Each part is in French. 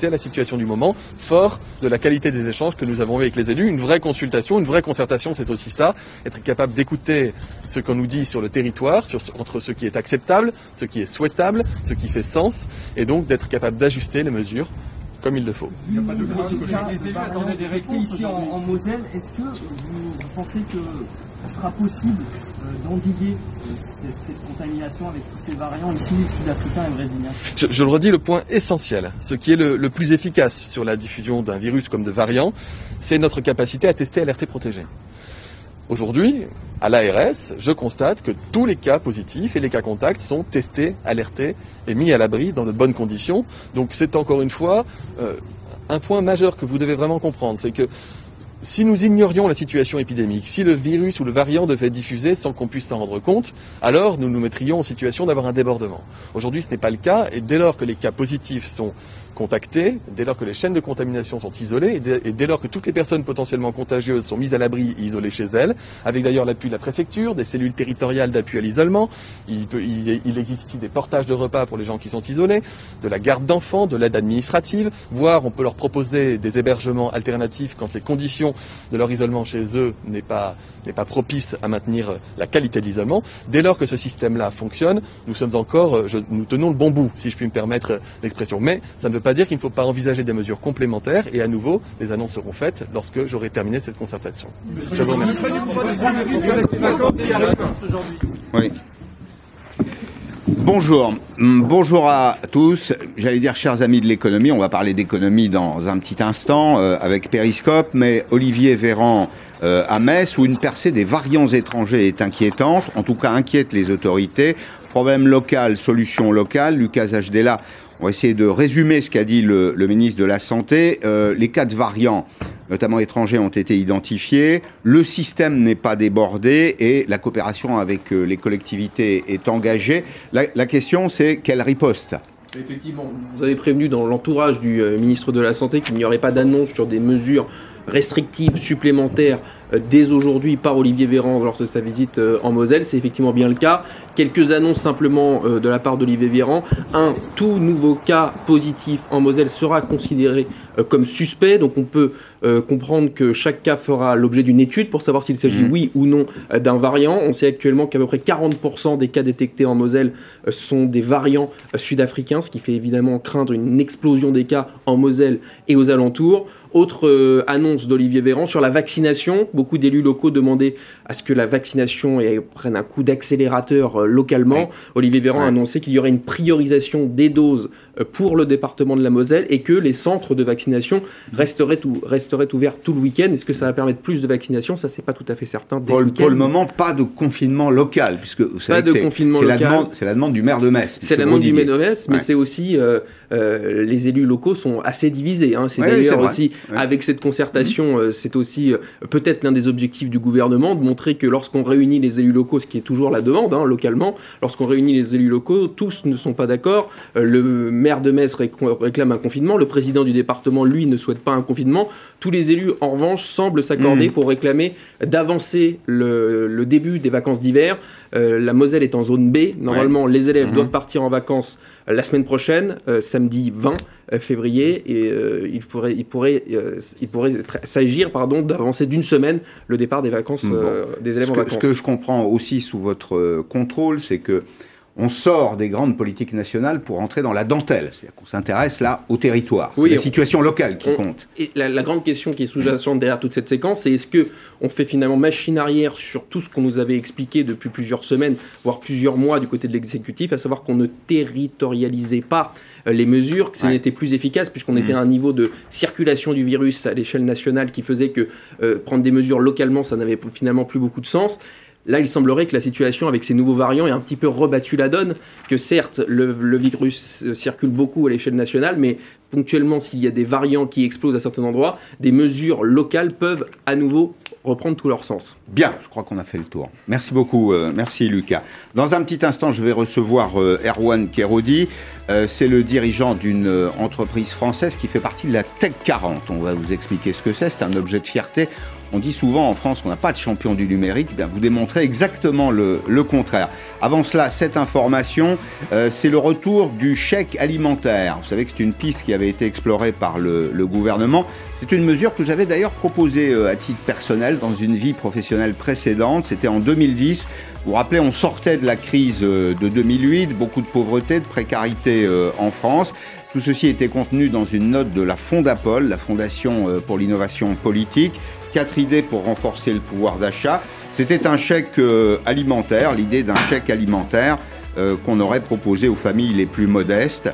adapté à la situation du moment, fort de la qualité des échanges que nous avons eu avec les élus. Une vraie consultation, une vraie concertation, c'est aussi ça, être capable d'écouter ce qu'on nous dit sur le territoire, sur, entre ce qui est acceptable, ce qui est souhaitable, ce qui fait sens, et donc d'être capable d'ajuster les mesures comme il le faut. Il n'y a pas de Les élus attendaient des réponses ici en, Moselle. Est-ce que vous, pensez que ce sera possible d'endiguer euh, cette contamination avec tous ces variants ici, sud-africains et brésiliens je, le redis, le point essentiel, ce qui est le, le plus efficace sur la diffusion d'un virus comme de variants, c'est notre capacité à tester, alerter, protéger. Aujourd'hui, à l'ARS, je constate que tous les cas positifs et les cas contacts sont testés, alertés et mis à l'abri dans de bonnes conditions. Donc c'est encore une fois euh, un point majeur que vous devez vraiment comprendre, c'est que si nous ignorions la situation épidémique, si le virus ou le variant devait diffuser sans qu'on puisse s'en rendre compte, alors nous nous mettrions en situation d'avoir un débordement. Aujourd'hui, ce n'est pas le cas, et dès lors que les cas positifs sont contactés, dès lors que les chaînes de contamination sont isolées et dès, lors que toutes les personnes potentiellement contagieuses sont mises à l'abri et isolées chez elles, avec d'ailleurs l'appui de la préfecture, des cellules territoriales d'appui à l'isolement, il, existe des portages de repas pour les gens qui sont isolés, de la garde d'enfants, de l'aide administrative, voire on peut leur proposer des hébergements alternatifs quand les conditions de leur isolement chez eux n'est pas, n'est pas propice à maintenir la qualité de l'isolement. Dès lors que ce système-là fonctionne, nous sommes encore, nous tenons le bon bout, si je puis me permettre l'expression. Mais ça ne veut pas dire qu'il ne faut pas envisager des mesures complémentaires et à nouveau, les annonces seront faites lorsque j'aurai terminé cette concertation. Je vous remercie. Oui. Bonjour, bonjour à tous. J'allais dire chers amis de l'économie, on va parler d'économie dans un petit instant euh, avec Périscope, mais Olivier Véran euh, à Metz où une percée des variants étrangers est inquiétante, en tout cas inquiète les autorités. Problème local, solution locale. Lucas Ajdela on va essayer de résumer ce qu'a dit le, ministre de la Santé. Euh, les quatre variants, notamment étrangers, ont été identifiés. Le système n'est pas débordé et la coopération avec euh, les collectivités est engagée. La, question, c'est quelle riposte? Effectivement, vous avez prévenu dans l'entourage du euh, ministre de la Santé qu'il n'y aurait pas d'annonce sur des mesures restrictives supplémentaires dès aujourd'hui par Olivier Véran lors de sa visite en Moselle. C'est effectivement bien le cas. Quelques annonces simplement euh, de la part d'Olivier Véran. Un, tout nouveau cas positif en Moselle sera considéré euh, comme suspect. Donc on peut euh, comprendre que chaque cas fera l'objet d'une étude pour savoir s'il s'agit mmh. oui ou non d'un variant. On sait actuellement qu'à peu près 40% des cas détectés en Moselle sont des variants sud-africains, ce qui fait évidemment craindre une explosion des cas en Moselle et aux alentours. Autre annonce d'Olivier Véran sur la vaccination. Beaucoup d'élus locaux demandaient à ce que la vaccination prenne un coup d'accélérateur localement. Olivier Véran a annoncé qu'il y aurait une priorisation des doses euh, pour le département de la Moselle et que les centres de vaccination resteraient, tout, resteraient ouverts tout le week-end. Est-ce que ça va permettre plus de vaccination? Ça, c'est pas tout à fait certain. Pour, le moment, pas de confinement local, puisque vous savez pas de confinement local. C'est la demande du maire de Metz. C'est la demande du maire de Metz, mais c'est aussi euh, euh, les élus locaux sont assez divisés. Hein. C'est d'ailleurs aussi avec cette concertation, c'est aussi peut-être l'un des objectifs du gouvernement de montrer que lorsqu'on réunit les élus locaux, ce qui est toujours la demande hein, localement lorsqu'on réunit les élus locaux, tous ne sont pas d'accord. Euh, le maire de Metz réclame un confinement, le président du département, lui, ne souhaite pas un confinement. Tous les élus, en revanche, semblent s'accorder mmh. pour réclamer d'avancer le, début des vacances d'hiver. Euh, la Moselle est en zone B. Normalement, les élèves mmh. doivent partir en vacances euh, la semaine prochaine, samedi 20 février, et il pourrait, il pourrait, il pourrait s'agir pardon d'avancer d'une semaine le départ des vacances des élèves en vacances. Ce que je comprends aussi sous votre contrôle, c'est que on sort des grandes politiques nationales pour entrer dans la dentelle. C'est-à-dire qu'on s'intéresse là au territoire. C'est la situation locale qui compte. Et la, grande question qui est sous-jacente derrière toute cette séquence, c'est est-ce que on fait finalement machine arrière sur tout ce qu'on nous avait expliqué depuis plusieurs semaines, voire plusieurs mois du côté de l'exécutif, à savoir qu'on ne territorialisait pas euh, les mesures, que ça n'était plus efficace puisqu'on était mmh. à un niveau de circulation du virus à l'échelle nationale qui faisait que euh, prendre des mesures localement, ça n'avait finalement plus beaucoup de sens. Là, il semblerait que la situation avec ces nouveaux variants ait un petit peu rebattu la donne, que certes, le, virus circule beaucoup à l'échelle nationale, mais ponctuellement, s'il y a des variants qui explosent à certains endroits, des mesures locales peuvent à nouveau reprendre tout leur sens. Bien, je crois qu'on a fait le tour. Merci beaucoup, euh, merci Lucas. Dans un petit instant, je vais recevoir euh, Erwan Kerodi. Euh, c'est le dirigeant d'une euh, entreprise française qui fait partie de la Tech 40. On va vous expliquer ce que c'est. C'est un objet de fierté. On dit souvent en France qu'on n'a pas de champion du numérique. Eh bien, vous démontrez exactement le, contraire. Avant cela, cette information, euh, c'est le retour du chèque alimentaire. Vous savez que c'est une piste qui avait été explorée par le, gouvernement. C'est une mesure que j'avais d'ailleurs proposée à titre personnel dans une vie professionnelle précédente. C'était en 2010. Vous vous rappelez, on sortait de la crise de 2008, beaucoup de pauvreté, de précarité en France. Tout ceci était contenu dans une note de la Fondapol, la Fondation euh, pour l'innovation politique. Quatre idées pour renforcer le pouvoir d'achat. C'était un chèque euh, alimentaire, l'idée d'un chèque alimentaire euh, qu'on aurait proposé aux familles les plus modestes.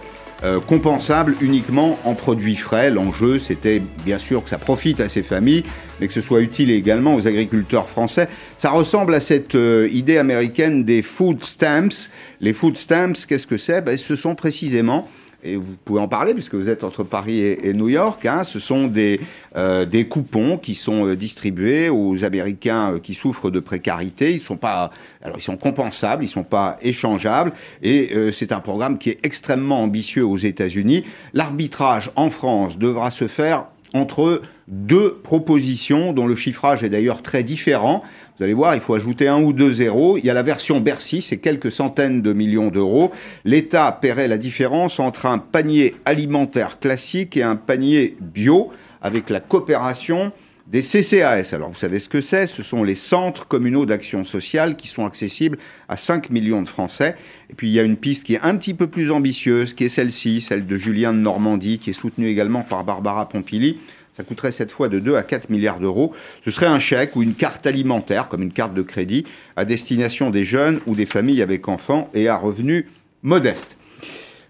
compensable uniquement en produits frais. L'enjeu, c'était bien sûr que ça profite à ces familles, mais que ce soit utile également aux agriculteurs français. Ça ressemble à cette idée américaine des food stamps. Les food stamps, qu'est-ce que c'est? Ben, Ce sont précisément et vous pouvez en parler puisque vous êtes entre Paris et, New York, hein, ce sont des, euh, des coupons qui sont euh, distribués aux Américains euh, qui souffrent de précarité. Ils sont pas, alors ils sont compensables, ils sont pas échangeables, et c'est un programme qui est extrêmement ambitieux aux États-Unis. L'arbitrage en France devra se faire entre deux propositions dont le chiffrage est d'ailleurs très différent. Vous allez voir, il faut ajouter un ou deux zéros. Il y a la version Bercy, c'est quelques centaines de millions d'euros. L'État paierait la différence entre un panier alimentaire classique et un panier bio avec la coopération des CCAS. Alors vous savez ce que c'est? Ce sont les centres communaux d'action sociale qui sont accessibles à 5 millions de Français. Et puis il y a une piste qui est un petit peu plus ambitieuse, qui est celle-ci, celle de Julien de Normandie, qui est soutenue également par Barbara Pompili. Ça coûterait cette fois de 2 à 4 milliards d'euros. Ce serait un chèque ou une carte alimentaire, comme une carte de crédit, à destination des jeunes ou des familles avec enfants et à revenus modestes.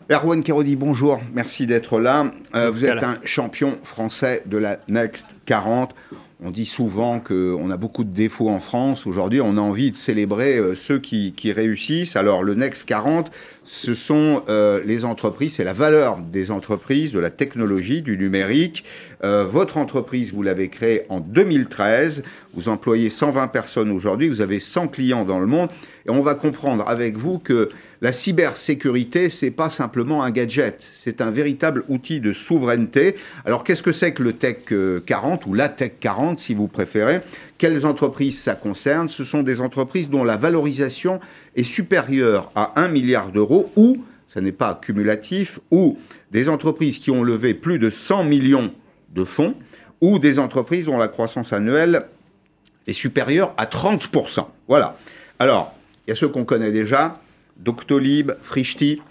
Erwan Kerodi, bonjour, merci d'être là. Euh, vous êtes un champion français de la Next 40. On dit souvent qu'on a beaucoup de défauts en France. Aujourd'hui, on a envie de célébrer euh, ceux qui, réussissent. Alors, le Next 40, ce sont euh, les entreprises, c'est la valeur des entreprises, de la technologie, du numérique. Euh, votre entreprise, vous l'avez créée en 2013. Vous employez 120 personnes aujourd'hui. Vous avez 100 clients dans le monde. Et on va comprendre avec vous que la cybersécurité, c'est pas simplement un gadget, c'est un véritable outil de souveraineté. Alors qu'est-ce que c'est que le Tech 40 ou la Tech 40 si vous préférez? Quelles entreprises ça concerne? Ce sont des entreprises dont la valorisation est supérieure à 1 milliard d'euros ou, ce n'est pas cumulatif, ou des entreprises qui ont levé plus de 100 millions de fonds ou des entreprises dont la croissance annuelle est supérieure à 30%. Voilà. Alors, il y a ceux qu'on connaît déjà, Doctolib, Frishti.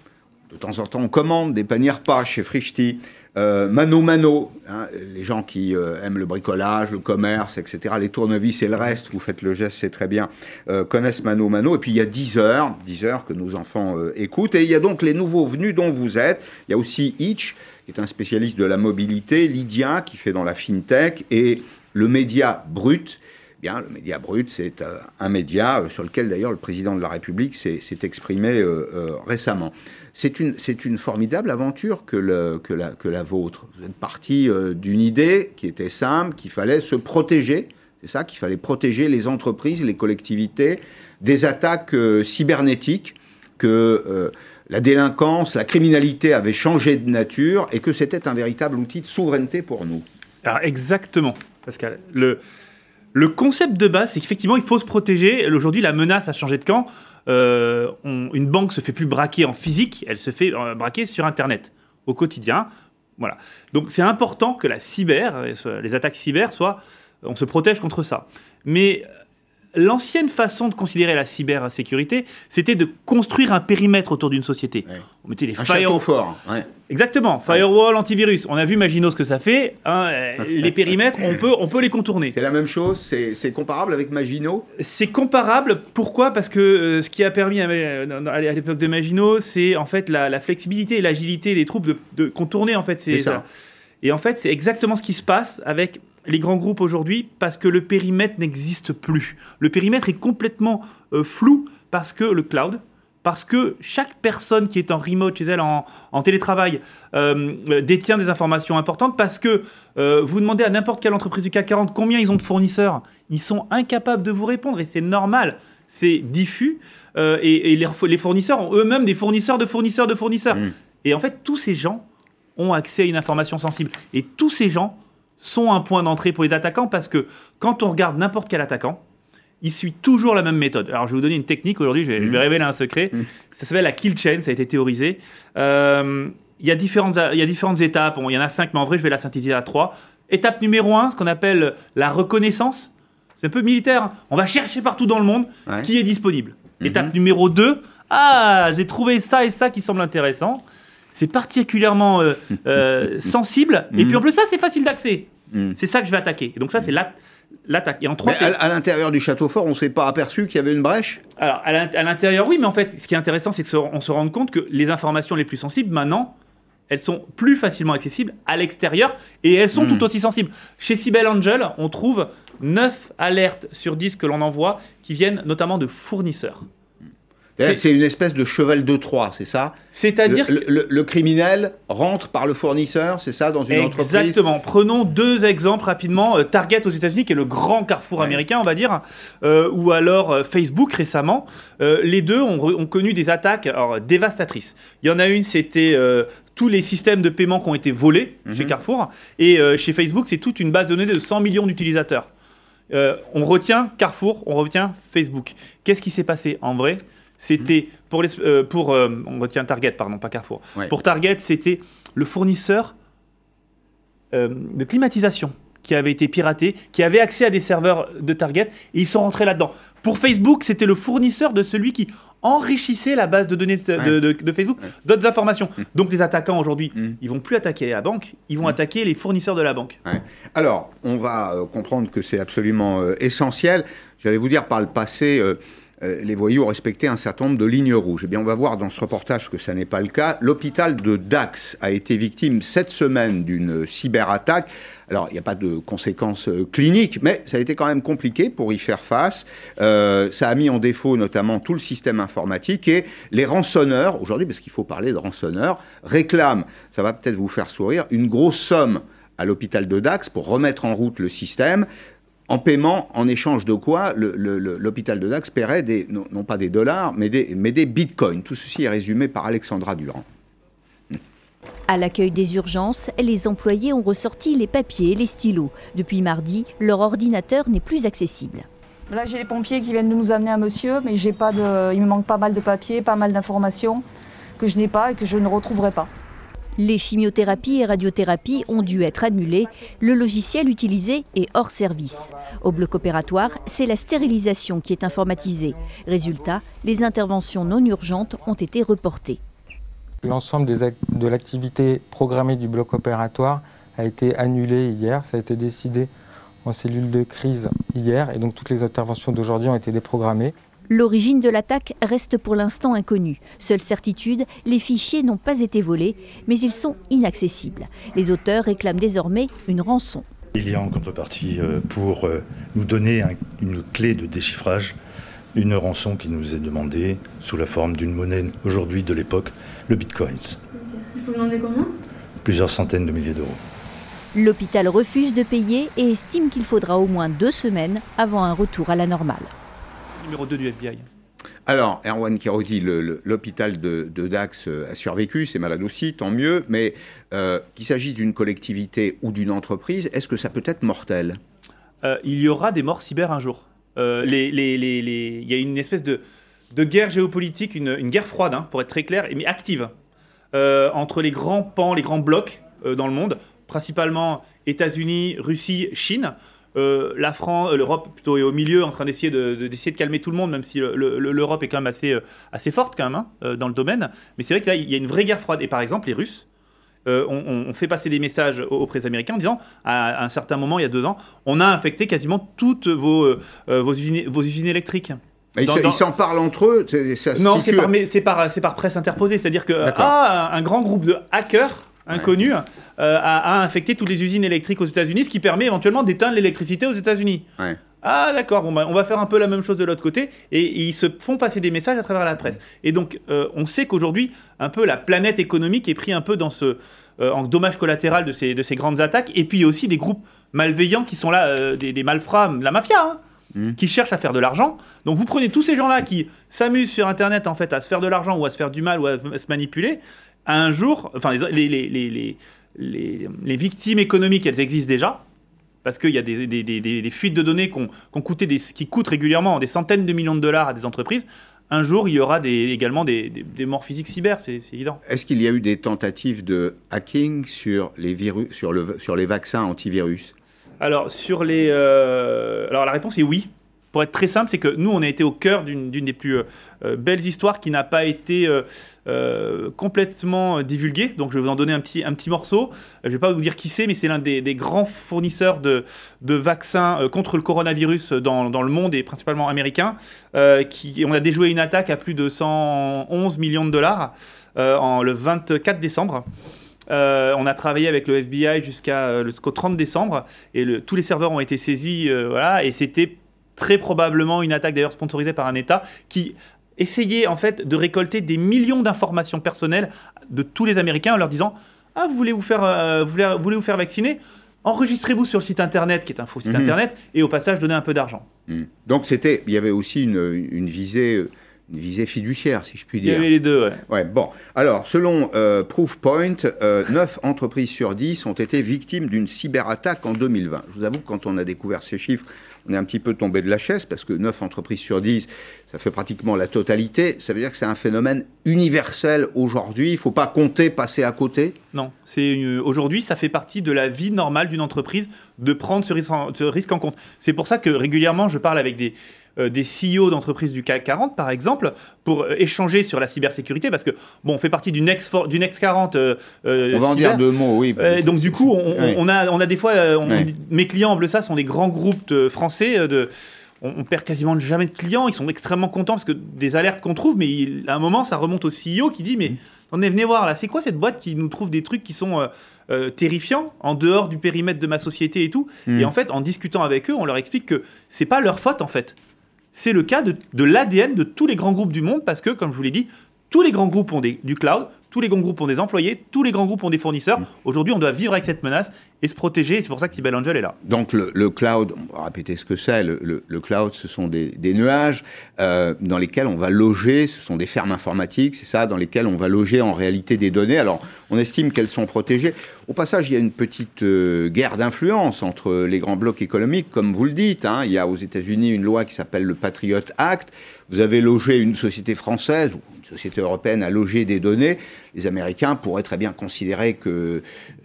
De temps en temps, on commande des paniers repas chez Frishti. Euh, Mano Mano, hein, les gens qui euh, aiment le bricolage, le commerce, etc., les tournevis et le reste, vous faites le geste, c'est très bien, euh, connaissent Mano Mano. Et puis il y a Deezer, Deezer que nos enfants écoutent. Et il y a donc les nouveaux venus dont vous êtes. Il y a aussi Itch, qui est un spécialiste de la mobilité, Lydia, qui fait dans la fintech, et le média brut, le média brut, c'est euh, un média euh, sur lequel d'ailleurs le président de la République s'est exprimé euh, récemment. C'est une, formidable aventure que, la, vôtre. Vous êtes parti d'une idée qui était simple, qu'il fallait se protéger, c'est ça, qu'il fallait protéger les entreprises, les collectivités des attaques cybernétiques, que la délinquance, la criminalité avaient changé de nature et que c'était un véritable outil de souveraineté pour nous. Exactement, Pascal. Le concept de base, c'est qu'effectivement, il faut se protéger. Aujourd'hui, la menace a changé de camp. Euh, une banque se fait plus braquer en physique, elle se fait euh, braquer sur Internet au quotidien. Voilà. Donc c'est important que la cyber, euh, les attaques cyber soient, on se protège contre ça. Mais l'ancienne façon de considérer la cybersécurité, c'était de construire un périmètre autour d'une société. On mettait les un fort. Exactement. Firewall, antivirus. On a vu Maginot ce que ça fait. Hein, les périmètres, on peut, on peut les contourner. C'est la même chose. C'est comparable avec Maginot. C'est comparable. Pourquoi? Parce que euh, ce qui a permis à, l'époque de Maginot, c'est en fait la, flexibilité et l'agilité des troupes de, contourner en fait. C'est ça. Et en fait, c'est exactement ce qui se passe avec les grands groupes aujourd'hui parce que le périmètre n'existe plus. Le périmètre est complètement euh, flou parce que le cloud, parce que chaque personne qui est en remote chez elle, en, télétravail, euh, détient des informations importantes, parce que euh, vous demandez à n'importe quelle entreprise du CAC 40 combien ils ont de fournisseurs, ils sont incapables de vous répondre, et c'est normal, c'est diffus, et, les, fournisseurs ont eux-mêmes des fournisseurs de fournisseurs de fournisseurs. Mmh. Et en fait, tous ces gens ont accès à une information sensible. Et tous ces gens sont un point d'entrée pour les attaquants parce que quand on regarde n'importe quel attaquant, il suit toujours la même méthode. Alors, je vais vous donner une technique aujourd'hui, je, vais mhm. révéler un secret. Mhm. Ça s'appelle la kill chain, ça a été théorisé. Euh, il, y a différentes, il y a différentes étapes, il y en a cinq, mais en vrai, je vais la synthétiser à trois. Étape numéro un, ce qu'on appelle la reconnaissance. C'est un peu militaire. Hein. On va chercher partout dans le monde ce qui est disponible. Mhm. Étape numéro 2, ah, j'ai trouvé ça et ça qui semble intéressant. C'est particulièrement euh, euh, sensible. Et puis en plus, ça, c'est facile d'accès. C'est ça que je vais attaquer. Et donc ça, c'est l'attaque. Et en trois, à, l'intérieur du château fort, on ne s'est pas aperçu qu'il y avait une brèche? Alors, à l'intérieur, oui, mais en fait, ce qui est intéressant, c'est qu'on se rend compte que les informations les plus sensibles, maintenant, elles sont plus facilement accessibles à l'extérieur et elles sont hmm. tout aussi sensibles. Chez Cybelle Angel, on trouve 9 alertes sur 10 que l'on envoie qui viennent notamment de fournisseurs. C'est une espèce de cheval de Troie, c'est ça? C'est-à-dire le, le, criminel rentre par le fournisseur, c'est ça, dans une entreprise? Exactement. Prenons deux exemples rapidement. Euh, Target aux États-Unis, qui est le grand carrefour américain, on va dire, euh, ou alors euh, Facebook récemment. les deux ont, connu des attaques dévastatrices. Il y en a une, c'était tous les systèmes de paiement qui ont été volés chez mhm. Carrefour. Et chez Facebook, c'est toute une base de données de 100 millions d'utilisateurs. on retient Carrefour, on retient Facebook. Qu'est-ce qui s'est passé en vrai? C'était pour, les, euh, pour euh, on retient Target, pardon, pas Carrefour. Pour Target, c'était le fournisseur euh, de climatisation qui avait été piraté, qui avait accès à des serveurs de Target, et ils sont rentrés là-dedans. Pour Facebook, c'était le fournisseur de celui qui enrichissait la base de données de, Facebook d'autres informations. Mm. Donc les attaquants aujourd'hui, mm. ils vont plus attaquer la banque, ils vont mm. attaquer les fournisseurs de la banque. Alors, on va comprendre que c'est absolument essentiel. J'allais vous dire par le passé euh, les voyous ont respecté un certain nombre de lignes rouges. Eh bien, on va voir dans ce reportage que ça n'est pas le cas. L'hôpital de Dax a été victime cette semaine d'une cyberattaque. Alors, il n'y a pas de conséquences euh, cliniques, mais ça a été quand même compliqué pour y faire face. Euh, ça a mis en défaut notamment tout le système informatique et les rançonneurs, aujourd'hui, parce qu'il faut parler de rançonneurs, réclament, ça va peut-être vous faire sourire, une grosse somme à l'hôpital de Dax pour remettre en route le système en paiement, en échange de quoi l'hôpital de Dax paierait des, non, pas des dollars, mais des, mais des bitcoins. Tout ceci est résumé par Alexandra Durand. À l'accueil des urgences, les employés ont ressorti les papiers et les stylos. Depuis mardi, leur ordinateur n'est plus accessible. Là, j'ai les pompiers qui viennent de nous amener un monsieur, mais j'ai pas de... il me manque pas mal de papiers, pas mal d'informations que je n'ai pas et que je ne retrouverai pas. Les chimiothérapies et radiothérapies ont dû être annulées. Le logiciel utilisé est hors service. Au bloc opératoire, c'est la stérilisation qui est informatisée. Résultat, les interventions non urgentes ont été reportées. L'ensemble de l'activité programmée du bloc opératoire a été annulé hier. Ça a été décidé en cellule de crise hier et donc toutes les interventions d'aujourd'hui ont été déprogrammées. L'origine de l'attaque reste pour l'instant inconnue. Seule certitude, les fichiers n'ont pas été volés, mais ils sont inaccessibles. Les auteurs réclament désormais une rançon. Il y a en contrepartie, euh, pour euh, nous donner une clé de déchiffrage, une rançon qui nous est demandée sous la forme d'une monnaie aujourd'hui de l'époque, le bitcoin. Vous demandez combien? Plusieurs centaines de milliers d'euros. L'hôpital refuse de payer et estime qu'il faudra au moins deux semaines avant un retour à la normale numéro 2 du FBI. Alors, Erwan Kirodi, l'hôpital de, Dax euh, a survécu, c'est malade aussi, tant mieux, mais euh, qu'il s'agisse d'une collectivité ou d'une entreprise, est-ce que ça peut être mortel? Euh, Il y aura des morts cyber un jour. il y a une espèce de, guerre géopolitique, une, guerre froide, hein, pour être très clair, mais active, entre les grands pans, les grands blocs dans le monde, principalement États-Unis, Russie, Chine. Euh, la France, euh, l'Europe plutôt est au milieu en train d'essayer de, d'essayer de calmer tout le monde, même si l'Europe est quand même assez, euh, assez forte quand même hein, dans le domaine. Mais c'est vrai que là, il y a une vraie guerre froide. Et par exemple, les Russes ont fait passer des messages auprès des Américains en disant, à, un certain moment, il y a deux ans, on a infecté quasiment toutes vos, vos, usines, vos usines électriques. ils s'en parlent entre eux Non, c'est par, par, par, presse interposée. C'est-à-dire que ah, un grand groupe de hackers inconnu euh, a, infecté toutes les usines électriques aux États-Unis, ce qui permet éventuellement d'éteindre l'électricité aux États-Unis. Ah d'accord, bon, bah, on va faire un peu la même chose de l'autre côté, et, ils se font passer des messages à travers la presse. Et donc, euh, on sait qu'aujourd'hui, un peu la planète économique est pris un peu dans ce euh, en dommage collatéral de ces, de ces grandes attaques, et puis il y a aussi des groupes malveillants qui sont là, des, des, malfrats, la mafia, hein, mmh. qui cherchent à faire de l'argent. Donc vous prenez tous ces gens-là qui s'amusent sur Internet en fait à se faire de l'argent ou à se faire du mal ou à se manipuler, un jour, enfin, les, les, les, les, victimes économiques, elles existent déjà, parce qu'il y a des, des, des, fuites de données des, qui coûtent régulièrement des centaines de millions de dollars à des entreprises. Un jour, il y aura également des, morts physiques cyber, c'est évident. Est-ce qu'il y a eu des tentatives de hacking sur les, virus, sur le, sur les vaccins antivirus? Alors, sur les, euh, alors la réponse est oui pour être très simple, c'est que nous, on a été au cœur d'une des plus euh, euh, belles histoires qui n'a pas été euh, complètement divulguée. Donc, je vais vous en donner un petit, un petit morceau. Je ne vais pas vous dire qui c'est, mais c'est l'un des, grands fournisseurs de, de vaccins contre le coronavirus dans, dans, le monde et principalement américain. qui, on a déjoué une attaque à plus de 111 millions de dollars en, le 24 décembre. on a travaillé avec le FBI jusqu'au 30 décembre et le, tous les serveurs ont été saisis. voilà, et c'était très probablement une attaque d'ailleurs sponsorisée par un État qui essayait en fait de récolter des millions d'informations personnelles de tous les Américains en leur disant ah vous voulez vous faire euh, vous voulez, vous faire vacciner? Enregistrez-vous sur le site internet qui est un faux site mhm. internet et au passage donnez un peu d'argent. Mhm. Donc c'était il y avait aussi une, visée une visée fiduciaire, si je puis dire. Il y avait les deux, ouais. ouais bon, alors, selon euh, Proofpoint, euh, 9 entreprises sur 10 ont été victimes d'une cyberattaque en 2020. Je vous avoue que quand on a découvert ces chiffres, on est un petit peu tombé de la chaise parce que 9 entreprises sur 10, ça fait pratiquement la totalité. Ça veut dire que c'est un phénomène universel aujourd'hui. Il ne faut pas compter, passer à côté. Non, aujourd'hui, ça fait partie de la vie normale d'une entreprise de prendre ce risque en compte. C'est pour ça que régulièrement, je parle avec des des CEO d'entreprises du CAC 40, par exemple, pour euh, échanger sur la cybersécurité, parce que, bon, on fait partie du Next, du Next 40. on va en dire deux mots, oui. donc, du coup, on, a, on a des fois, mes clients en ça sont des grands groupes français de on, perd quasiment jamais de clients. Ils sont extrêmement contents parce que des alertes qu'on trouve, mais à un moment, ça remonte au CEO qui dit Mais on est venu voir là, c'est quoi cette boîte qui nous trouve des trucs qui sont terrifiants en dehors du périmètre de ma société et tout? Et en fait, en discutant avec eux, on leur explique que c'est pas leur faute en fait c'est le cas de, l'ADN de tous les grands groupes du monde parce que, comme je vous l'ai dit, tous les grands groupes ont du cloud, tous les grands groupes ont des employés, tous les grands groupes ont des fournisseurs. Mm. Aujourd'hui, on doit vivre avec cette menace et se protéger. C'est pour ça que Sibel Angel est là. Donc le, cloud, on va répéter ce que c'est. Le, cloud, ce sont des, nuages euh, dans lesquels on va loger. Ce sont des fermes informatiques, c'est ça, dans lesquelles on va loger en réalité des données. Alors, on estime qu'elles sont protégées. Au passage, il y a une petite euh, guerre d'influence entre les grands blocs économiques, comme vous le dites. Hein. Il y a aux États-Unis une loi qui s'appelle le Patriot Act. Vous avez logé une société française société européenne a logé des données, les Américains pourraient très bien considérer que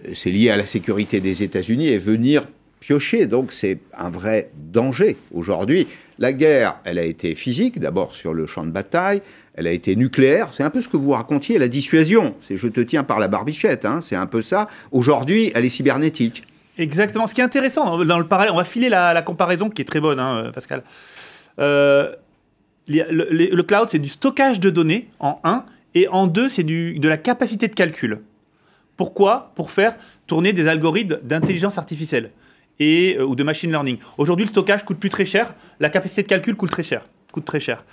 euh, c'est lié à la sécurité des États-Unis et venir piocher. Donc c'est un vrai danger aujourd'hui. La guerre, elle a été physique, d'abord sur le champ de bataille, elle a été nucléaire. C'est un peu ce que vous racontiez, la dissuasion. C'est je te tiens par la barbichette, hein. c'est un peu ça. Aujourd'hui, elle est cybernétique. Exactement. Ce qui est intéressant dans le parallèle, on va filer la, comparaison qui est très bonne, hein, Pascal. Euh, le, cloud, c'est du stockage de données en 1, et en 2, c'est de la capacité de calcul. Pourquoi? Pour faire tourner des algorithmes d'intelligence artificielle et, euh, ou de machine learning. Aujourd'hui, le stockage coûte plus très cher, la capacité de calcul coûte très cher. Coûte très cher.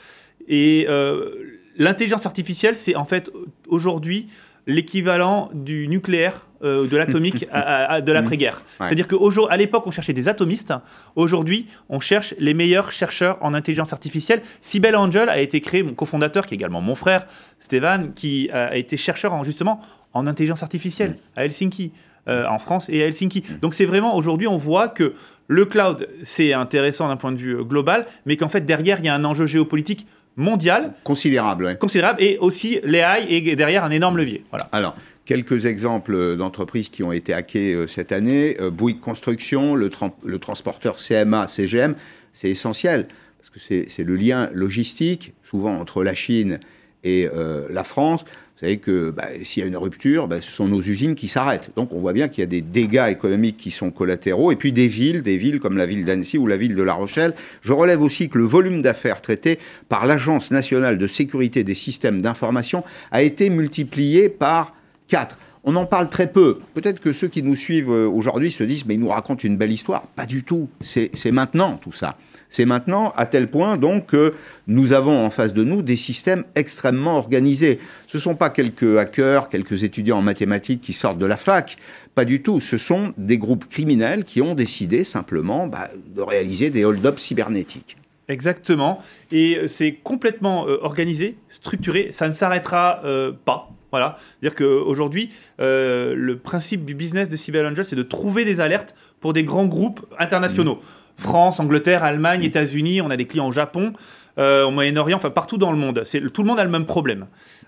Et euh, l'intelligence artificielle, c'est en fait aujourd'hui l'équivalent du nucléaire, euh, de l'atomique de l'après-guerre. C'est-à-dire qu'à l'époque, on cherchait des atomistes. Aujourd'hui, on cherche les meilleurs chercheurs en intelligence artificielle. Sibel Angel a été créé, mon cofondateur, qui est également mon frère, Stéphane, qui a été chercheur en, justement en intelligence artificielle à Helsinki. Euh, en France et à Helsinki. Donc c'est vraiment aujourd'hui on voit que le cloud c'est intéressant d'un point de vue euh, global, mais qu'en fait derrière il y a un enjeu géopolitique mondial. Considérable, Considérable, et aussi l'AI est derrière un énorme levier. Voilà. Alors, quelques exemples d'entreprises qui ont été hackées euh, cette année. Euh, Bouygues Construction, le, le, transporteur CMA, CGM, c'est essentiel, parce que c'est le lien logistique, souvent entre la Chine et euh, la France. Vous savez que bah, s'il y a une rupture, bah, ce sont nos usines qui s'arrêtent. Donc on voit bien qu'il y a des dégâts économiques qui sont collatéraux. Et puis des villes, des villes comme la ville d'Annecy ou la ville de La Rochelle. Je relève aussi que le volume d'affaires traité par l'Agence nationale de sécurité des systèmes d'information a été multiplié par 4. On en parle très peu. Peut-être que ceux qui nous suivent euh, aujourd'hui se disent, mais ils nous racontent une belle histoire. Pas du tout. C'est maintenant tout ça. C'est maintenant à tel point donc que nous avons en face de nous des systèmes extrêmement organisés. Ce ne sont pas quelques hackers, quelques étudiants en mathématiques qui sortent de la fac. Pas du tout. Ce sont des groupes criminels qui ont décidé simplement bah, de réaliser des hold-ups cybernétiques. Exactement. Et c'est complètement euh, organisé, structuré. Ça ne s'arrêtera euh, pas Voilà. C'est-à-dire qu'aujourd'hui, euh, le principe du business de Cyber Angel, c'est de trouver des alertes pour des grands groupes internationaux. Mmh. France, Angleterre, Allemagne, États-Unis, on a des clients au Japon. Euh, au Moyen-Orient, enfin partout dans le monde. Tout le monde a le même problème.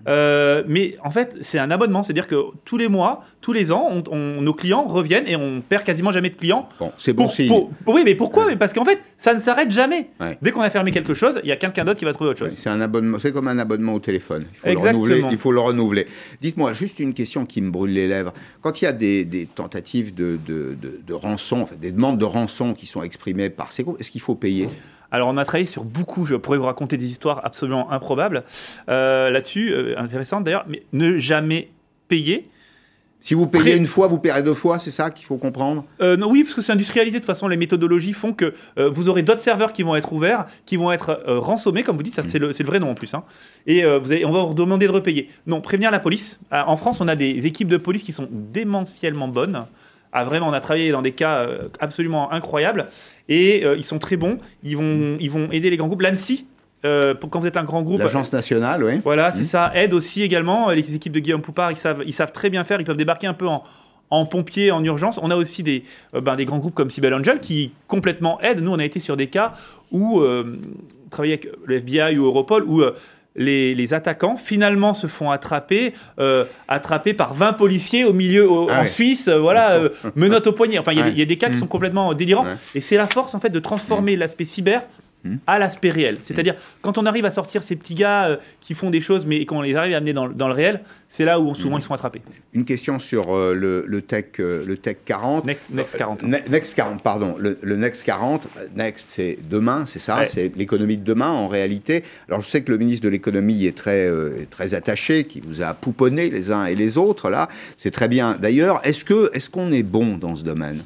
Euh, mais en fait, c'est un abonnement, c'est-à-dire que tous les mois, tous les ans, nos clients reviennent et on perd quasiment jamais de clients. Bon, c'est bon signe. oui, mais pourquoi? Mais Parce qu'en fait, ça ne s'arrête jamais. Dès qu'on a fermé quelque chose, il y a quelqu'un d'autre qui va trouver autre chose. c'est un abonnement, c'est comme un abonnement au téléphone. Il faut, Le renouveler, il faut le renouveler. Dites-moi, juste une question qui me brûle les lèvres. Quand il y a des, tentatives de, de, de, rançon, des demandes de rançon qui sont exprimées par ces groupes, est-ce qu'il faut payer? Alors on a travaillé sur beaucoup, je pourrais vous raconter des histoires absolument improbables euh, là-dessus, euh, intéressantes d'ailleurs, mais ne jamais payer. Si vous payez une fois, vous paierez deux fois, c'est ça qu'il faut comprendre? Euh, non, Oui, parce que c'est industrialisé. De toute façon, les méthodologies font que vous aurez d'autres serveurs qui vont être ouverts, qui vont être rançonnés, comme vous dites, ça c'est le, le, vrai nom en plus. Hein. Et vous on va vous demander de repayer. Non, prévenir la police. en France, on a des équipes de police qui sont démentiellement bonnes. Ah, vraiment, on a travaillé dans des cas absolument incroyables et euh, ils sont très bons. Ils vont, ils vont aider les grands groupes. L'ANSI, euh, quand vous êtes un grand groupe. L'agence nationale, oui. Voilà, c'est mmh. ça. Aide aussi également. Les équipes de Guillaume Poupard, ils savent, ils savent très bien faire. Ils peuvent débarquer un peu en, en pompier, en urgence. On a aussi des, euh, ben, des grands groupes comme Cybel Angel qui complètement aident. Nous, on a été sur des cas où on travaillait avec le FBI ou Europol, où les, attaquants finalement se font attraper, euh, attrapés par 20 policiers au milieu, ah en Suisse, euh, voilà, euh, menottes au poignet. Enfin, il y, a des cas qui sont complètement délirants. Et c'est la force en fait de transformer mmh. l'aspect cyber. À l'aspect réel. C'est-à-dire, quand on arrive à sortir ces petits gars euh, qui font des choses, mais qu'on les arrive à amener dans, le réel, c'est là où souvent hmm. ils sont attrapés. Une question sur euh, le, tech, le Tech 40. Next, 40. Next 40, pardon. Le, Next 40, Next, c'est demain, c'est ça, c'est l'économie de demain en réalité. Alors, je sais que le ministre de l'économie est très, euh, très attaché, qui vous a pouponné les uns et les autres, là. C'est très bien. D'ailleurs, est-ce qu'on est, qu'on est bon dans ce domaine?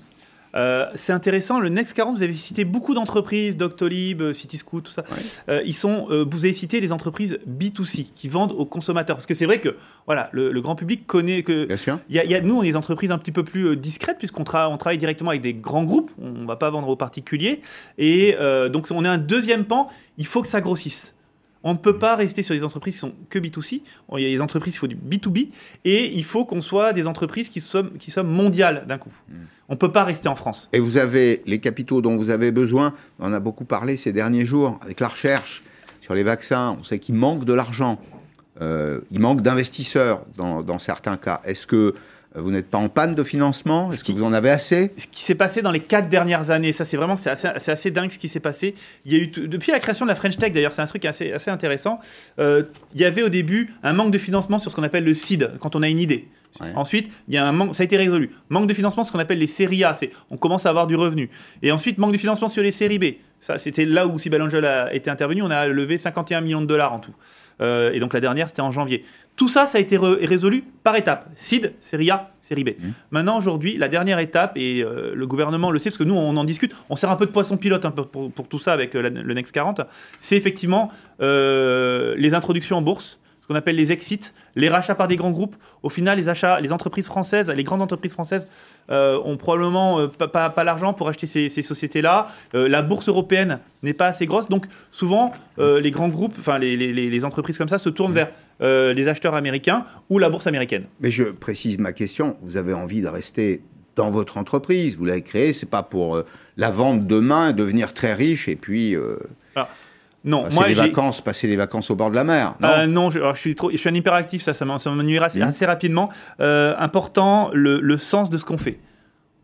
Euh, c'est intéressant, le Next 40, vous avez cité beaucoup d'entreprises, Doctolib, euh, Cityscoot, tout ça. Euh, ils sont, vous avez cité les entreprises B2C qui vendent aux consommateurs. Parce que c'est vrai que voilà, le, grand public connaît que. Bien sûr. Y y a, nous, on est des entreprises un petit peu plus discrètes puisqu'on on travaille directement avec des grands groupes. On ne va pas vendre aux particuliers. Et donc, on est un deuxième pan. Il faut que ça grossisse. On ne peut pas rester sur des entreprises qui sont que B2C. Il y a des entreprises, il faut du B2B. Et il faut qu'on soit des entreprises qui sont, qui sont mondiales d'un coup. Hmm. On ne peut pas rester en France. Et vous avez les capitaux dont vous avez besoin. On en a beaucoup parlé ces derniers jours avec la recherche sur les vaccins. On sait qu'il manque de l'argent. Euh, il manque d'investisseurs dans, dans, certains cas. Est-ce que vous n'êtes pas en panne de financement? Est-ce que vous en avez assez? Ce qui s'est passé dans les quatre dernières années, ça c'est vraiment c'est assez, assez, dingue ce qui s'est passé. Il y a eu depuis la création de la French Tech d'ailleurs, c'est un truc assez, assez intéressant. Euh, il y avait au début un manque de financement sur ce qu'on appelle le seed quand on a une idée. Ensuite, il y a un manque, ça a été résolu. Manque de financement, ce qu'on appelle les séries A, c'est on commence à avoir du revenu. Et ensuite, manque de financement sur les séries B. Ça, c'était là où Sibel Angel a été intervenu. On a levé 51 millions de dollars en tout. Euh, et donc la dernière, c'était en janvier. Tout ça, ça a été résolu par étapes. CID, série A, série B. Mmh. Maintenant, aujourd'hui, la dernière étape, et euh, le gouvernement le sait, parce que nous, on en discute, on sert un peu de poisson pilote pour, pour, tout ça avec euh, le Next 40, c'est effectivement les introductions en bourse ce qu'on appelle les exits, les rachats par des grands groupes. Au final, les achats, les entreprises françaises, les grandes entreprises françaises euh, ont probablement euh, pas, l'argent pour acheter ces, sociétés-là. Euh, la bourse européenne n'est pas assez grosse, donc souvent les grands groupes, enfin les, entreprises comme ça, se tournent vers les acheteurs américains ou la bourse américaine. Mais je précise ma question. Vous avez envie de rester dans votre entreprise, vous l'avez créée, c'est pas pour la vente demain, devenir très riche et puis. Non, passer moi des vacances, passer des vacances au bord de la mer. Non, euh, non je, suis trop, je suis un hyperactif, ça, ça m'ennuiera assez, mmh. assez, rapidement. Euh, important, le, le, sens de ce qu'on fait.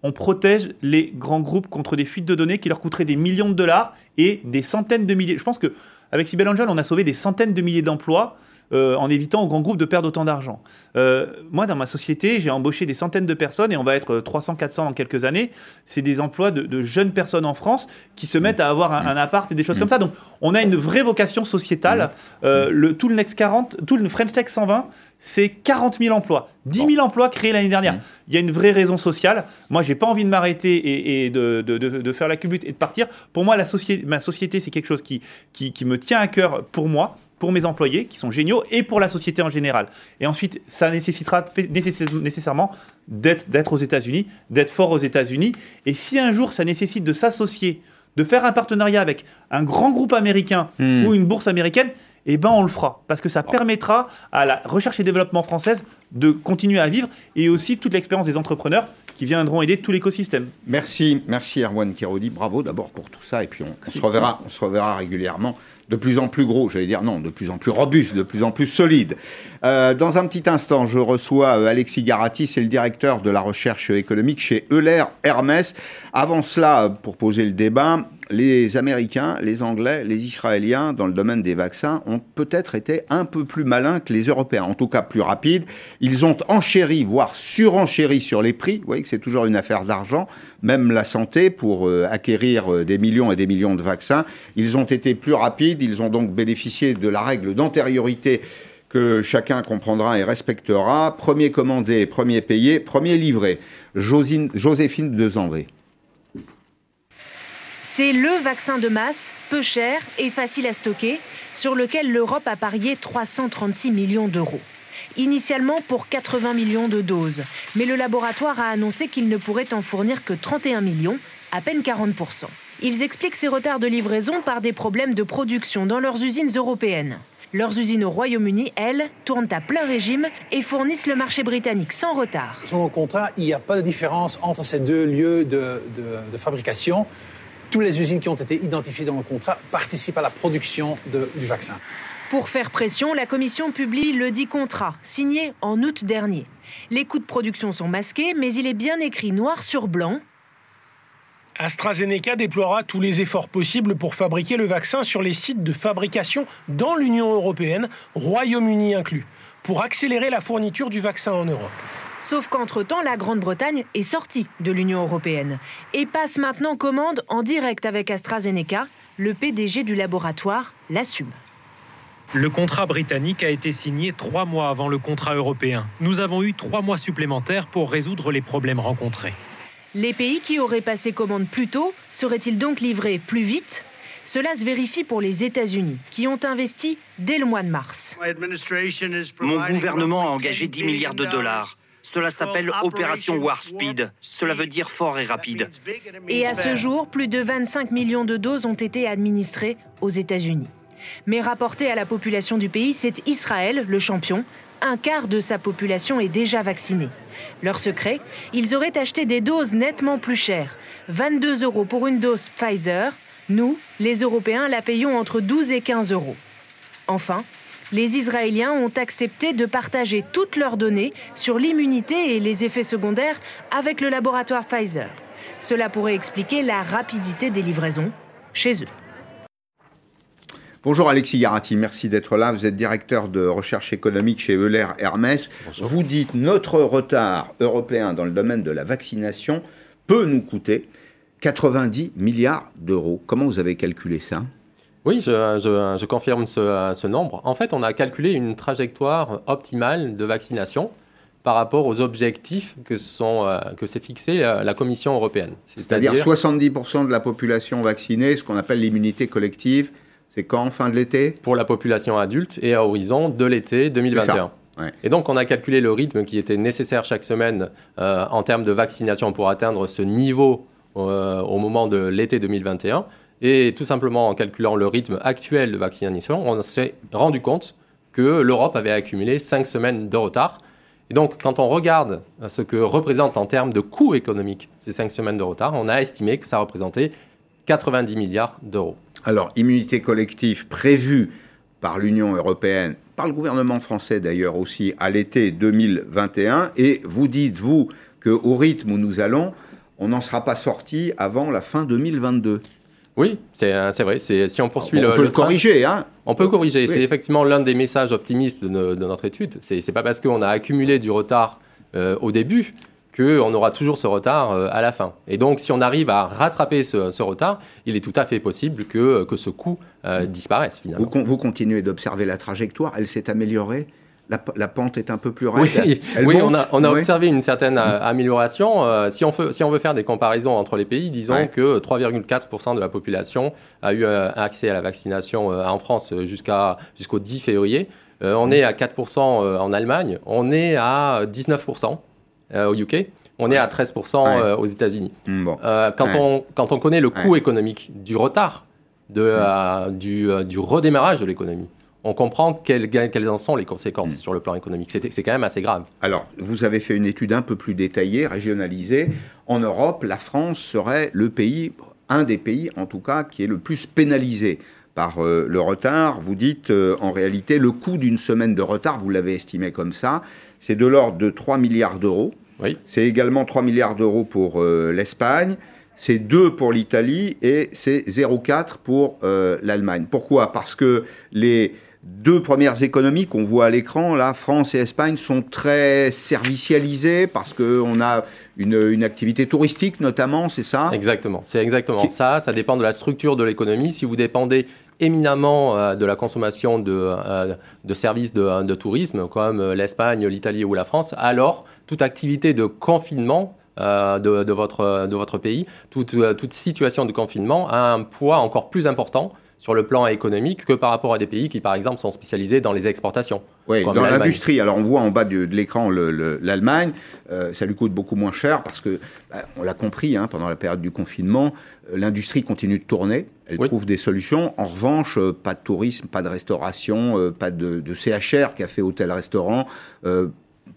On protège les grands groupes contre des fuites de données qui leur coûteraient des millions de dollars et des centaines de milliers. Je pense que avec Sibel Angel, on a sauvé des centaines de milliers d'emplois euh, en évitant aux grands groupes de perdre autant d'argent. Euh, moi, dans ma société, j'ai embauché des centaines de personnes et on va être 300, 400 dans quelques années. C'est des emplois de, jeunes personnes en France qui se mettent à avoir un, appart et des choses comme ça. Donc, on a une vraie vocation sociétale. Euh, le, tout le Next 40, tout le French Tech 120, c'est 40 000 emplois. 10 000 emplois créés l'année dernière. Il y a une vraie raison sociale. Moi, j'ai pas envie de m'arrêter et, de, faire la culbute et de partir. Pour moi, la société, ma société, c'est quelque chose qui me tient à cœur pour moi pour mes employés, qui sont géniaux, et pour la société en général. Et ensuite, ça nécessitera nécessairement d'être aux États-Unis, d'être fort aux États-Unis. Et si un jour ça nécessite de s'associer de faire un partenariat avec un grand groupe américain hmm. ou une bourse américaine, eh ben on le fera parce que ça permettra à la recherche et développement française de continuer à vivre et aussi toute l'expérience des entrepreneurs qui viendront aider tout l'écosystème. Merci, merci Erwan Kirodi, bravo d'abord pour tout ça et puis on, se reverra, on se reverra régulièrement de plus en plus gros, j'allais dire non, de plus en plus robuste, de plus en plus solide. Euh, dans un petit instant, je reçois euh, Alexis Garati, c'est le directeur de la recherche économique chez Euler Hermès. Avant cela, pour poser le débat, les Américains, les Anglais, les Israéliens, dans le domaine des vaccins, ont peut-être été un peu plus malins que les Européens, en tout cas plus rapides. Ils ont enchéri, voire surenchéri sur les prix. Vous voyez que c'est toujours une affaire d'argent. Même la santé, pour euh, acquérir euh, des millions et des millions de vaccins, ils ont été plus rapides. Ils ont donc bénéficié de la règle d'antériorité que chacun comprendra et respectera. Premier commandé, premier payé, premier livré. Joséphine de Zandré. C'est le vaccin de masse, peu cher et facile à stocker, sur lequel l'Europe a parié 336 millions d'euros. Initialement pour 80 millions de doses, mais le laboratoire a annoncé qu'il ne pourrait en fournir que 31 millions, à peine 40%. Ils expliquent ces retards de livraison par des problèmes de production dans leurs usines européennes. Leurs usines au Royaume-Uni, elles, tournent à plein régime et fournissent le marché britannique sans retard. Selon le contrat, il n'y a pas de différence entre ces deux lieux de, de fabrication. Toutes les usines qui ont été identifiées dans le contrat participent à la production du vaccin. Pour faire pression, la Commission publie le dit contrat, signé en août dernier. Les coûts de production sont masqués, mais il est bien écrit noir sur blanc. AstraZeneca déploiera tous les efforts possibles pour fabriquer le vaccin sur les sites de fabrication dans l'Union européenne, Royaume-Uni inclus, pour accélérer la fourniture du vaccin en Europe. Sauf qu'entre-temps, la Grande-Bretagne est sortie de l'Union européenne et passe maintenant commande en direct avec AstraZeneca. Le PDG du laboratoire l'assume. Le contrat britannique a été signé trois mois avant le contrat européen. Nous avons eu trois mois supplémentaires pour résoudre les problèmes rencontrés. Les pays qui auraient passé commande plus tôt seraient-ils donc livrés plus vite? Cela se vérifie pour les États-Unis, qui ont investi dès le mois de mars. Mon gouvernement a engagé 10 milliards de dollars. Cela s'appelle Opération Warp Speed. Cela veut dire fort et rapide. Et à ce jour, plus de 25 millions de doses ont été administrées aux États-Unis. Mais rapporté à la population du pays, c'est Israël, le champion. Un quart de sa population est déjà vaccinée. Leur secret Ils auraient acheté des doses nettement plus chères. 22 euros pour une dose Pfizer. Nous, les Européens, la payons entre 12 et 15 euros. Enfin, les Israéliens ont accepté de partager toutes leurs données sur l'immunité et les effets secondaires avec le laboratoire Pfizer. Cela pourrait expliquer la rapidité des livraisons chez eux. Bonjour Alexis Garati, merci d'être là. Vous êtes directeur de recherche économique chez Euler Hermès. Vous dites notre retard européen dans le domaine de la vaccination peut nous coûter 90 milliards d'euros. Comment vous avez calculé ça? Oui, je, confirme ce, nombre. En fait, on a calculé une trajectoire optimale de vaccination par rapport aux objectifs que, sont, euh, que s'est fixé euh, la Commission européenne. C'est-à-dire 70% de la population vaccinée, ce qu'on appelle l'immunité collective. C'est quand Fin de l'été? Pour la population adulte et à horizon de l'été 2021. Et donc, on a calculé le rythme qui était nécessaire chaque semaine euh, en termes de vaccination pour atteindre ce niveau au moment de l'été 2021. Et tout simplement en calculant le rythme actuel de vaccination, on s'est rendu compte que l'Europe avait accumulé 5 semaines de retard. Et donc, quand on regarde ce que représente en termes de coût économique ces 5 semaines de retard, on a estimé que ça représentait 90 milliards d'euros. Alors, immunité collective prévue par l'Union européenne, par le gouvernement français d'ailleurs aussi, à l'été 2021. Et vous dites, vous, qu'au rythme où nous allons, on n'en sera pas sorti avant la fin 2022. Oui, c'est euh, vrai. Si on poursuit on peut le, corriger, hein On peut corriger. C'est effectivement l'un des messages optimistes de, notre étude. C'est pas parce qu'on a accumulé du retard euh, au début qu'on aura toujours ce retard euh, à la fin. Et donc, si on arrive à rattraper ce, retard, il est tout à fait possible que, que ce coût disparaisse finalement. vous continuez d'observer la trajectoire. Elle s'est améliorée la, pente est un peu plus raide. Oui, on a, observé une certaine euh, amélioration. Euh, si, on veut, si on veut faire des comparaisons entre les pays, disons que 3,4% de la population a eu euh, accès à la vaccination en France jusqu'au 10 février. on est à 4% en Allemagne, on est à 19% au UK. On est à 13% aux États-Unis. Mm, quand, on, quand on connaît le coût économique du retard, de, du, du redémarrage de l'économie, on comprend quelles, quelles, en sont les conséquences sur le plan économique. C'est quand même assez grave. Alors, vous avez fait une étude un peu plus détaillée, régionalisée. En Europe, la France serait le pays, un des pays en tout cas, qui est le plus pénalisé par euh, le retard. Vous dites euh, en réalité le coût d'une semaine de retard, vous l'avez estimé comme ça, c'est de l'ordre de 3 milliards d'euros. Oui. C'est également 3 milliards d'euros pour euh, l'Espagne, c'est 2 pour l'Italie et c'est 0,4 pour l'Allemagne. Pourquoi? Parce que les deux premières économies qu'on voit à l'écran, là, France et Espagne, sont très servicialisées parce qu'on a une, activité touristique notamment, c'est ça? Exactement, c'est exactement ça. Ça dépend de la structure de l'économie. Si vous dépendez éminemment euh, de la consommation de, euh, services de, tourisme, comme euh, l'Espagne, l'Italie ou la France, alors toute activité de confinement de, votre, de votre pays, toute, toute situation de confinement a un poids encore plus important sur le plan économique que par rapport à des pays qui, par exemple, sont spécialisés dans les exportations. Oui, dans l'industrie. Alors, on voit en bas de, l'écran l'Allemagne. Euh, ça lui coûte beaucoup moins cher parce que, bah, on l'a compris, hein, pendant la période du confinement, euh, l'industrie continue de tourner. Elle trouve des solutions. En revanche, euh, pas de tourisme, pas de restauration, pas de, de, CHR, café, hôtel, restaurant,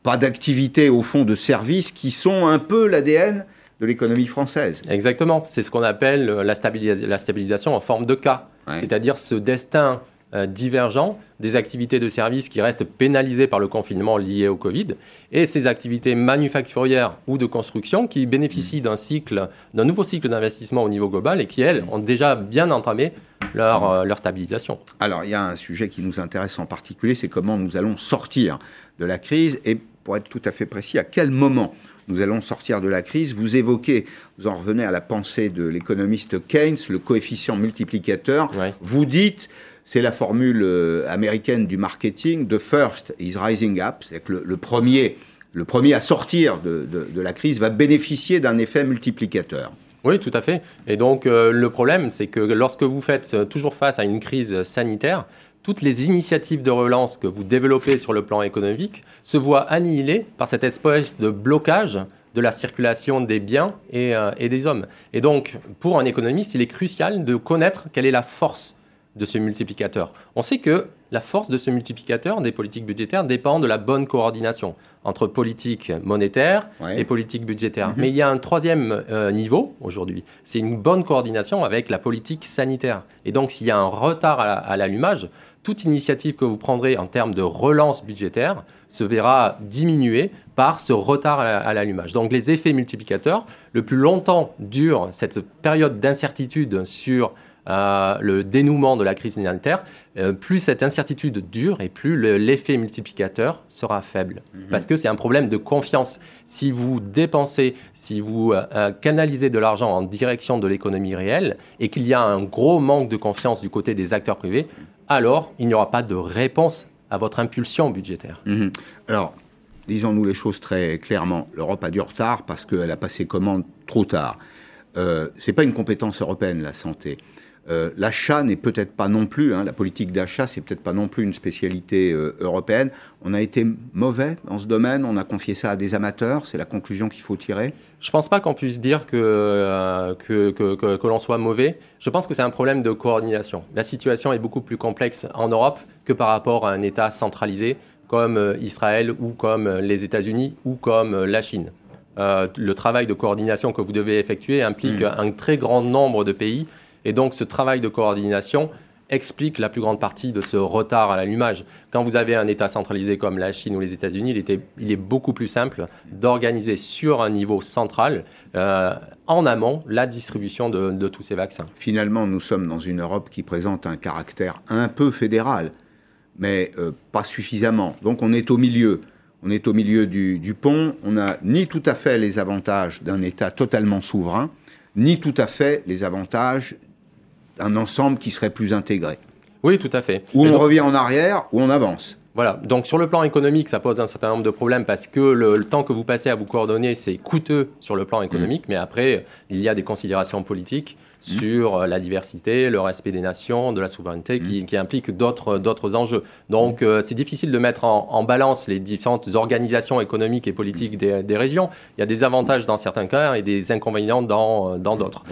pas d'activité, au fond, de services qui sont un peu l'ADN de l'économie française. Exactement. C'est ce qu'on appelle la, la stabilisation en forme de cas c'est-à-dire ce destin euh, divergent des activités de services qui restent pénalisées par le confinement lié au Covid et ces activités manufacturières ou de construction qui bénéficient d'un cycle, d'un nouveau cycle d'investissement au niveau global et qui, elles, ont déjà bien entamé leur, euh, leur stabilisation. Alors, il y a un sujet qui nous intéresse en particulier, c'est comment nous allons sortir de la crise et, pour être tout à fait précis, à quel moment nous allons sortir de la crise. Vous évoquez, vous en revenez à la pensée de l'économiste Keynes, le coefficient multiplicateur. Vous dites, c'est la formule euh, américaine du marketing, the first is rising up, c'est que le, premier, le premier à sortir de, la crise va bénéficier d'un effet multiplicateur. Oui, tout à fait. Et donc, euh, le problème, c'est que lorsque vous faites toujours face à une crise sanitaire, toutes les initiatives de relance que vous développez sur le plan économique se voient annihilées par cette espèce de blocage de la circulation des biens et, euh, des hommes. Et donc, pour un économiste, il est crucial de connaître quelle est la force de ce multiplicateur. On sait que la force de ce multiplicateur des politiques budgétaires dépend de la bonne coordination entre politique monétaire et politique budgétaire. Mhm. Mais il y a un troisième euh, niveau aujourd'hui, c'est une bonne coordination avec la politique sanitaire. Et donc s'il y a un retard à l'allumage, toute initiative que vous prendrez en termes de relance budgétaire se verra diminuée par ce retard à l'allumage. Donc les effets multiplicateurs, le plus longtemps dure cette période d'incertitude sur euh, le dénouement de la crise sanitaire, euh, plus cette incertitude dure et plus l'effet multiplicateur sera faible. Mhm. Parce que c'est un problème de confiance. Si vous dépensez, si vous euh, canalisez de l'argent en direction de l'économie réelle et qu'il y a un gros manque de confiance du côté des acteurs privés, alors il n'y aura pas de réponse à votre impulsion budgétaire. Mhm. Alors, disons-nous les choses très clairement. L'Europe a du retard parce qu'elle a passé commande trop tard. Euh, Ce n'est pas une compétence européenne, la santé. Euh, l'achat n'est peut-être pas non plus, hein, la politique d'achat, c'est peut-être pas non plus une spécialité euh, européenne. On a été mauvais dans ce domaine, on a confié ça à des amateurs, c'est la conclusion qu'il faut tirer Je ne pense pas qu'on puisse dire euh, que, que, que, que l'on soit mauvais. Je pense que c'est un problème de coordination. La situation est beaucoup plus complexe en Europe que par rapport à un État centralisé comme Israël ou comme les États-Unis ou comme la Chine. le travail de coordination que vous devez effectuer implique mmh. un très grand nombre de pays et donc ce travail de coordination explique la plus grande partie de ce retard à l'allumage. Quand vous avez un État centralisé comme la Chine ou les États-Unis, il, est beaucoup plus simple d'organiser sur un niveau central, euh, en amont, la distribution de, tous ces vaccins. Finalement, nous sommes dans une Europe qui présente un caractère un peu fédéral, mais euh, pas suffisamment. Donc on est au milieu. On est au milieu du, du pont. On n'a ni tout à fait les avantages d'un État totalement souverain, ni tout à fait les avantages un ensemble qui serait plus intégré. Oui, tout à fait. Ou on revient en arrière, ou on avance. Voilà, donc sur le plan économique, ça pose un certain nombre de problèmes parce que le, temps que vous passez à vous coordonner, c'est coûteux sur le plan économique, mais après, il y a des considérations politiques Mmh. sur euh, la diversité, le respect des nations, de la souveraineté, qui, mmh. qui impliquent d'autres enjeux. Donc, euh, c'est difficile de mettre en, balance les différentes organisations économiques et politiques des, des, régions. Il y a des avantages dans certains cas et des inconvénients dans d'autres.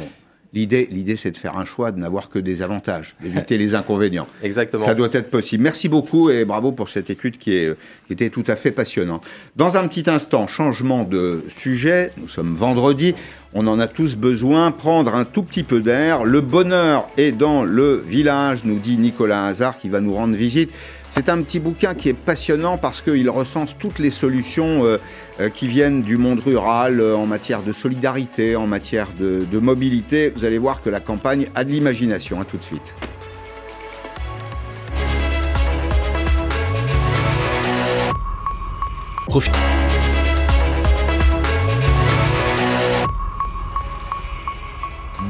L'idée, l'idée, c'est de faire un choix, de n'avoir que des avantages, d'éviter les inconvénients. Exactement. Ça doit être possible. Merci beaucoup et bravo pour cette étude qui, est, qui était tout à fait passionnante. Dans un petit instant, changement de sujet. Nous sommes vendredi. On en a tous besoin. Prendre un tout petit peu d'air. Le bonheur est dans le village, nous dit Nicolas Hazard qui va nous rendre visite. C'est un petit bouquin qui est passionnant parce qu'il recense toutes les solutions euh, euh, qui viennent du monde rural euh, en matière de solidarité, en matière de, mobilité. Vous allez voir que la campagne a de l'imagination. À tout de suite.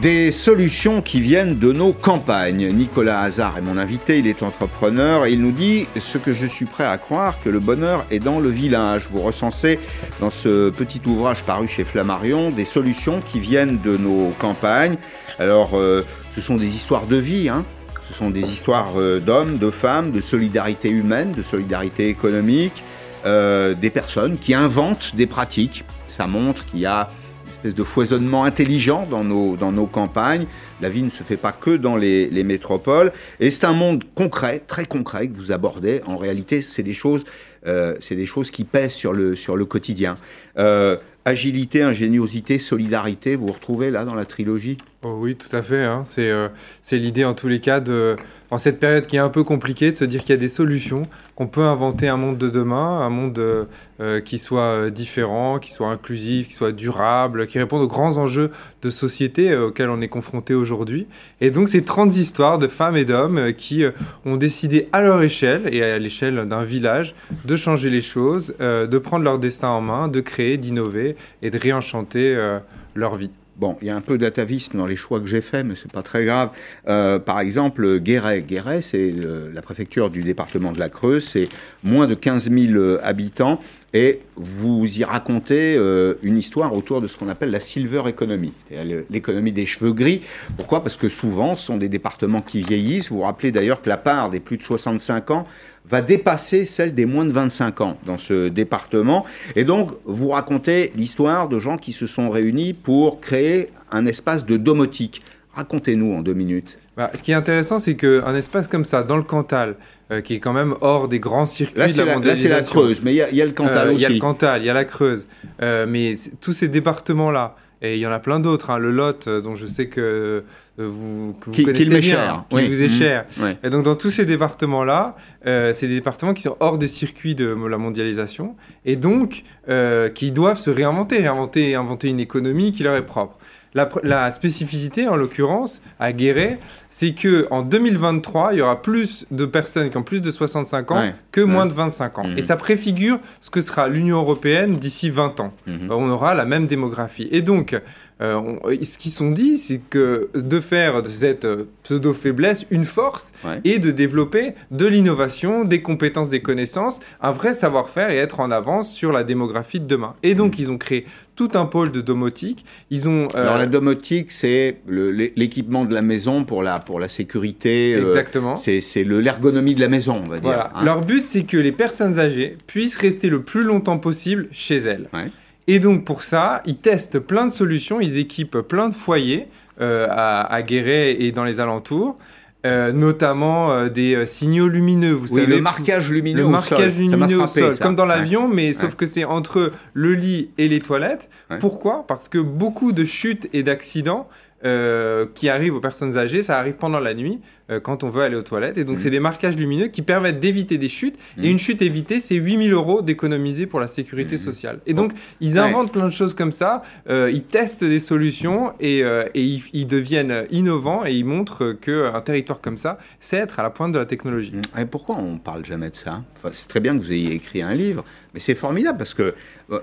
Des solutions qui viennent de nos campagnes. Nicolas Hazard est mon invité, il est entrepreneur et il nous dit ce que je suis prêt à croire que le bonheur est dans le village. Vous recensez dans ce petit ouvrage paru chez Flammarion des solutions qui viennent de nos campagnes. Alors, euh, ce sont des histoires de vie, hein. ce sont des histoires euh, d'hommes, de femmes, de solidarité humaine, de solidarité économique, euh, des personnes qui inventent des pratiques. Ça montre qu'il y a de foisonnement intelligent dans nos, dans nos campagnes. La vie ne se fait pas que dans les, les métropoles. Et c'est un monde concret, très concret, que vous abordez. En réalité, c'est des choses, euh, c'est des choses qui pèsent sur le, sur le quotidien. Euh, agilité, ingéniosité, solidarité, vous, vous retrouvez là dans la trilogie? Oh Oui, tout à fait. Hein. C'est euh, l'idée en tous les cas de, en cette période qui est un peu compliquée, de se dire qu'il y a des solutions, qu'on peut inventer un monde de demain, un monde euh, euh, qui soit différent, qui soit inclusif, qui soit durable, qui réponde aux grands enjeux de société auxquels on est confronté aujourd'hui. Et donc ces 30 histoires de femmes et d'hommes qui ont décidé à leur échelle et à l'échelle d'un village de changer les choses, de prendre leur destin en main, de créer, d'innover et de réenchanter euh, leur vie. Bon, il y a un peu d'atavisme dans les choix que j'ai faits, mais c'est pas très grave. Euh, par exemple, Guéret. Guéret, c'est euh, la préfecture du département de la Creuse, c'est moins de 15 000 habitants, et vous y racontez une histoire autour de ce qu'on appelle la silver economy, c'est-à-dire l'économie des cheveux gris. Pourquoi? Parce que souvent, ce sont des départements qui vieillissent. Vous vous rappelez d'ailleurs que la part des plus de 65 ans va dépasser celle des moins de 25 ans dans ce département. Et donc, vous racontez l'histoire de gens qui se sont réunis pour créer un espace de domotique. Racontez-nous en deux minutes. Bah, ce qui est intéressant, c'est qu'un espace comme ça, dans le Cantal, euh, qui est quand même hors des grands circuits là, de la, Là, c'est la Creuse, mais il y, a le Cantal aussi. Euh, il y a le Cantal, il y a la Creuse. Euh, mais tous ces départements-là, et il y en a plein d'autres, hein, le Lot, dont je sais que euh, vous, que vous connaissez bien, cher. qui vous est mmh. cher. Et donc dans tous ces départements-là, euh, c'est des départements qui sont hors des circuits de la mondialisation et donc euh, qui doivent se réinventer, réinventer, inventer une économie qui leur est propre. La, spécificité, en l'occurrence, à Guéret, c'est que en 2023, il y aura plus de personnes qui ont plus de 65 ans que moins de 25 ans. Et mmh. ça préfigure ce que sera l'Union européenne d'ici 20 ans. Mmh. On aura la même démographie. Et donc, euh, ce qu'ils sont dit, c'est que de faire de cette euh, pseudo-faiblesse une force et de développer de l'innovation, des compétences, des connaissances, un vrai savoir-faire et être en avance sur la démographie de demain. Et donc, mm. ils ont créé tout un pôle de domotique. Ils ont, euh, Alors, la domotique, c'est l'équipement de la maison pour la, pour la sécurité. Exactement. c'est l'ergonomie de la maison, on va dire. Hein. Leur but, c'est que les personnes âgées puissent rester le plus longtemps possible chez elles. Et donc pour ça, ils testent plein de solutions, ils équipent plein de foyers euh, à, Guéret et dans les alentours. Euh, notamment euh, des signaux lumineux, vous oui, le marquage lumineux le au marquage sol. lumineux au sol, comme dans l'avion, mais sauf que c'est entre le lit et les toilettes. Pourquoi? Parce que beaucoup de chutes et d'accidents euh, qui arrivent aux personnes âgées, ça arrive pendant la nuit euh, quand on veut aller aux toilettes. Et donc, mmh. c'est des marquages lumineux qui permettent d'éviter des chutes. Et mmh. une chute évitée, c'est 8000 euros d'économiser pour la sécurité mmh. sociale. Et donc, ils inventent plein de choses comme ça. Euh, ils testent des solutions et, et ils, deviennent innovants et ils montrent qu'un territoire comme ça, c'est être à la pointe de la technologie. Et pourquoi on parle jamais de ça? Enfin, C'est très bien que vous ayez écrit un livre, mais c'est formidable parce que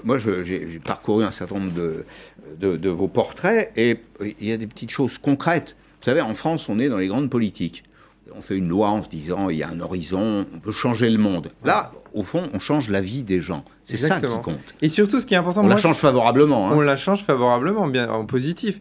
moi, j'ai parcouru un certain nombre de, de, vos portraits et il y a des petites choses concrètes. Vous savez, en France, on est dans les grandes politiques. on fait une loi en se disant il y a un horizon, on veut changer le monde. Là, au fond, on change la vie des gens. C'est ça qui compte. Et surtout, ce qui est important, on la change favorablement. Hein. On la change favorablement, bien en positif.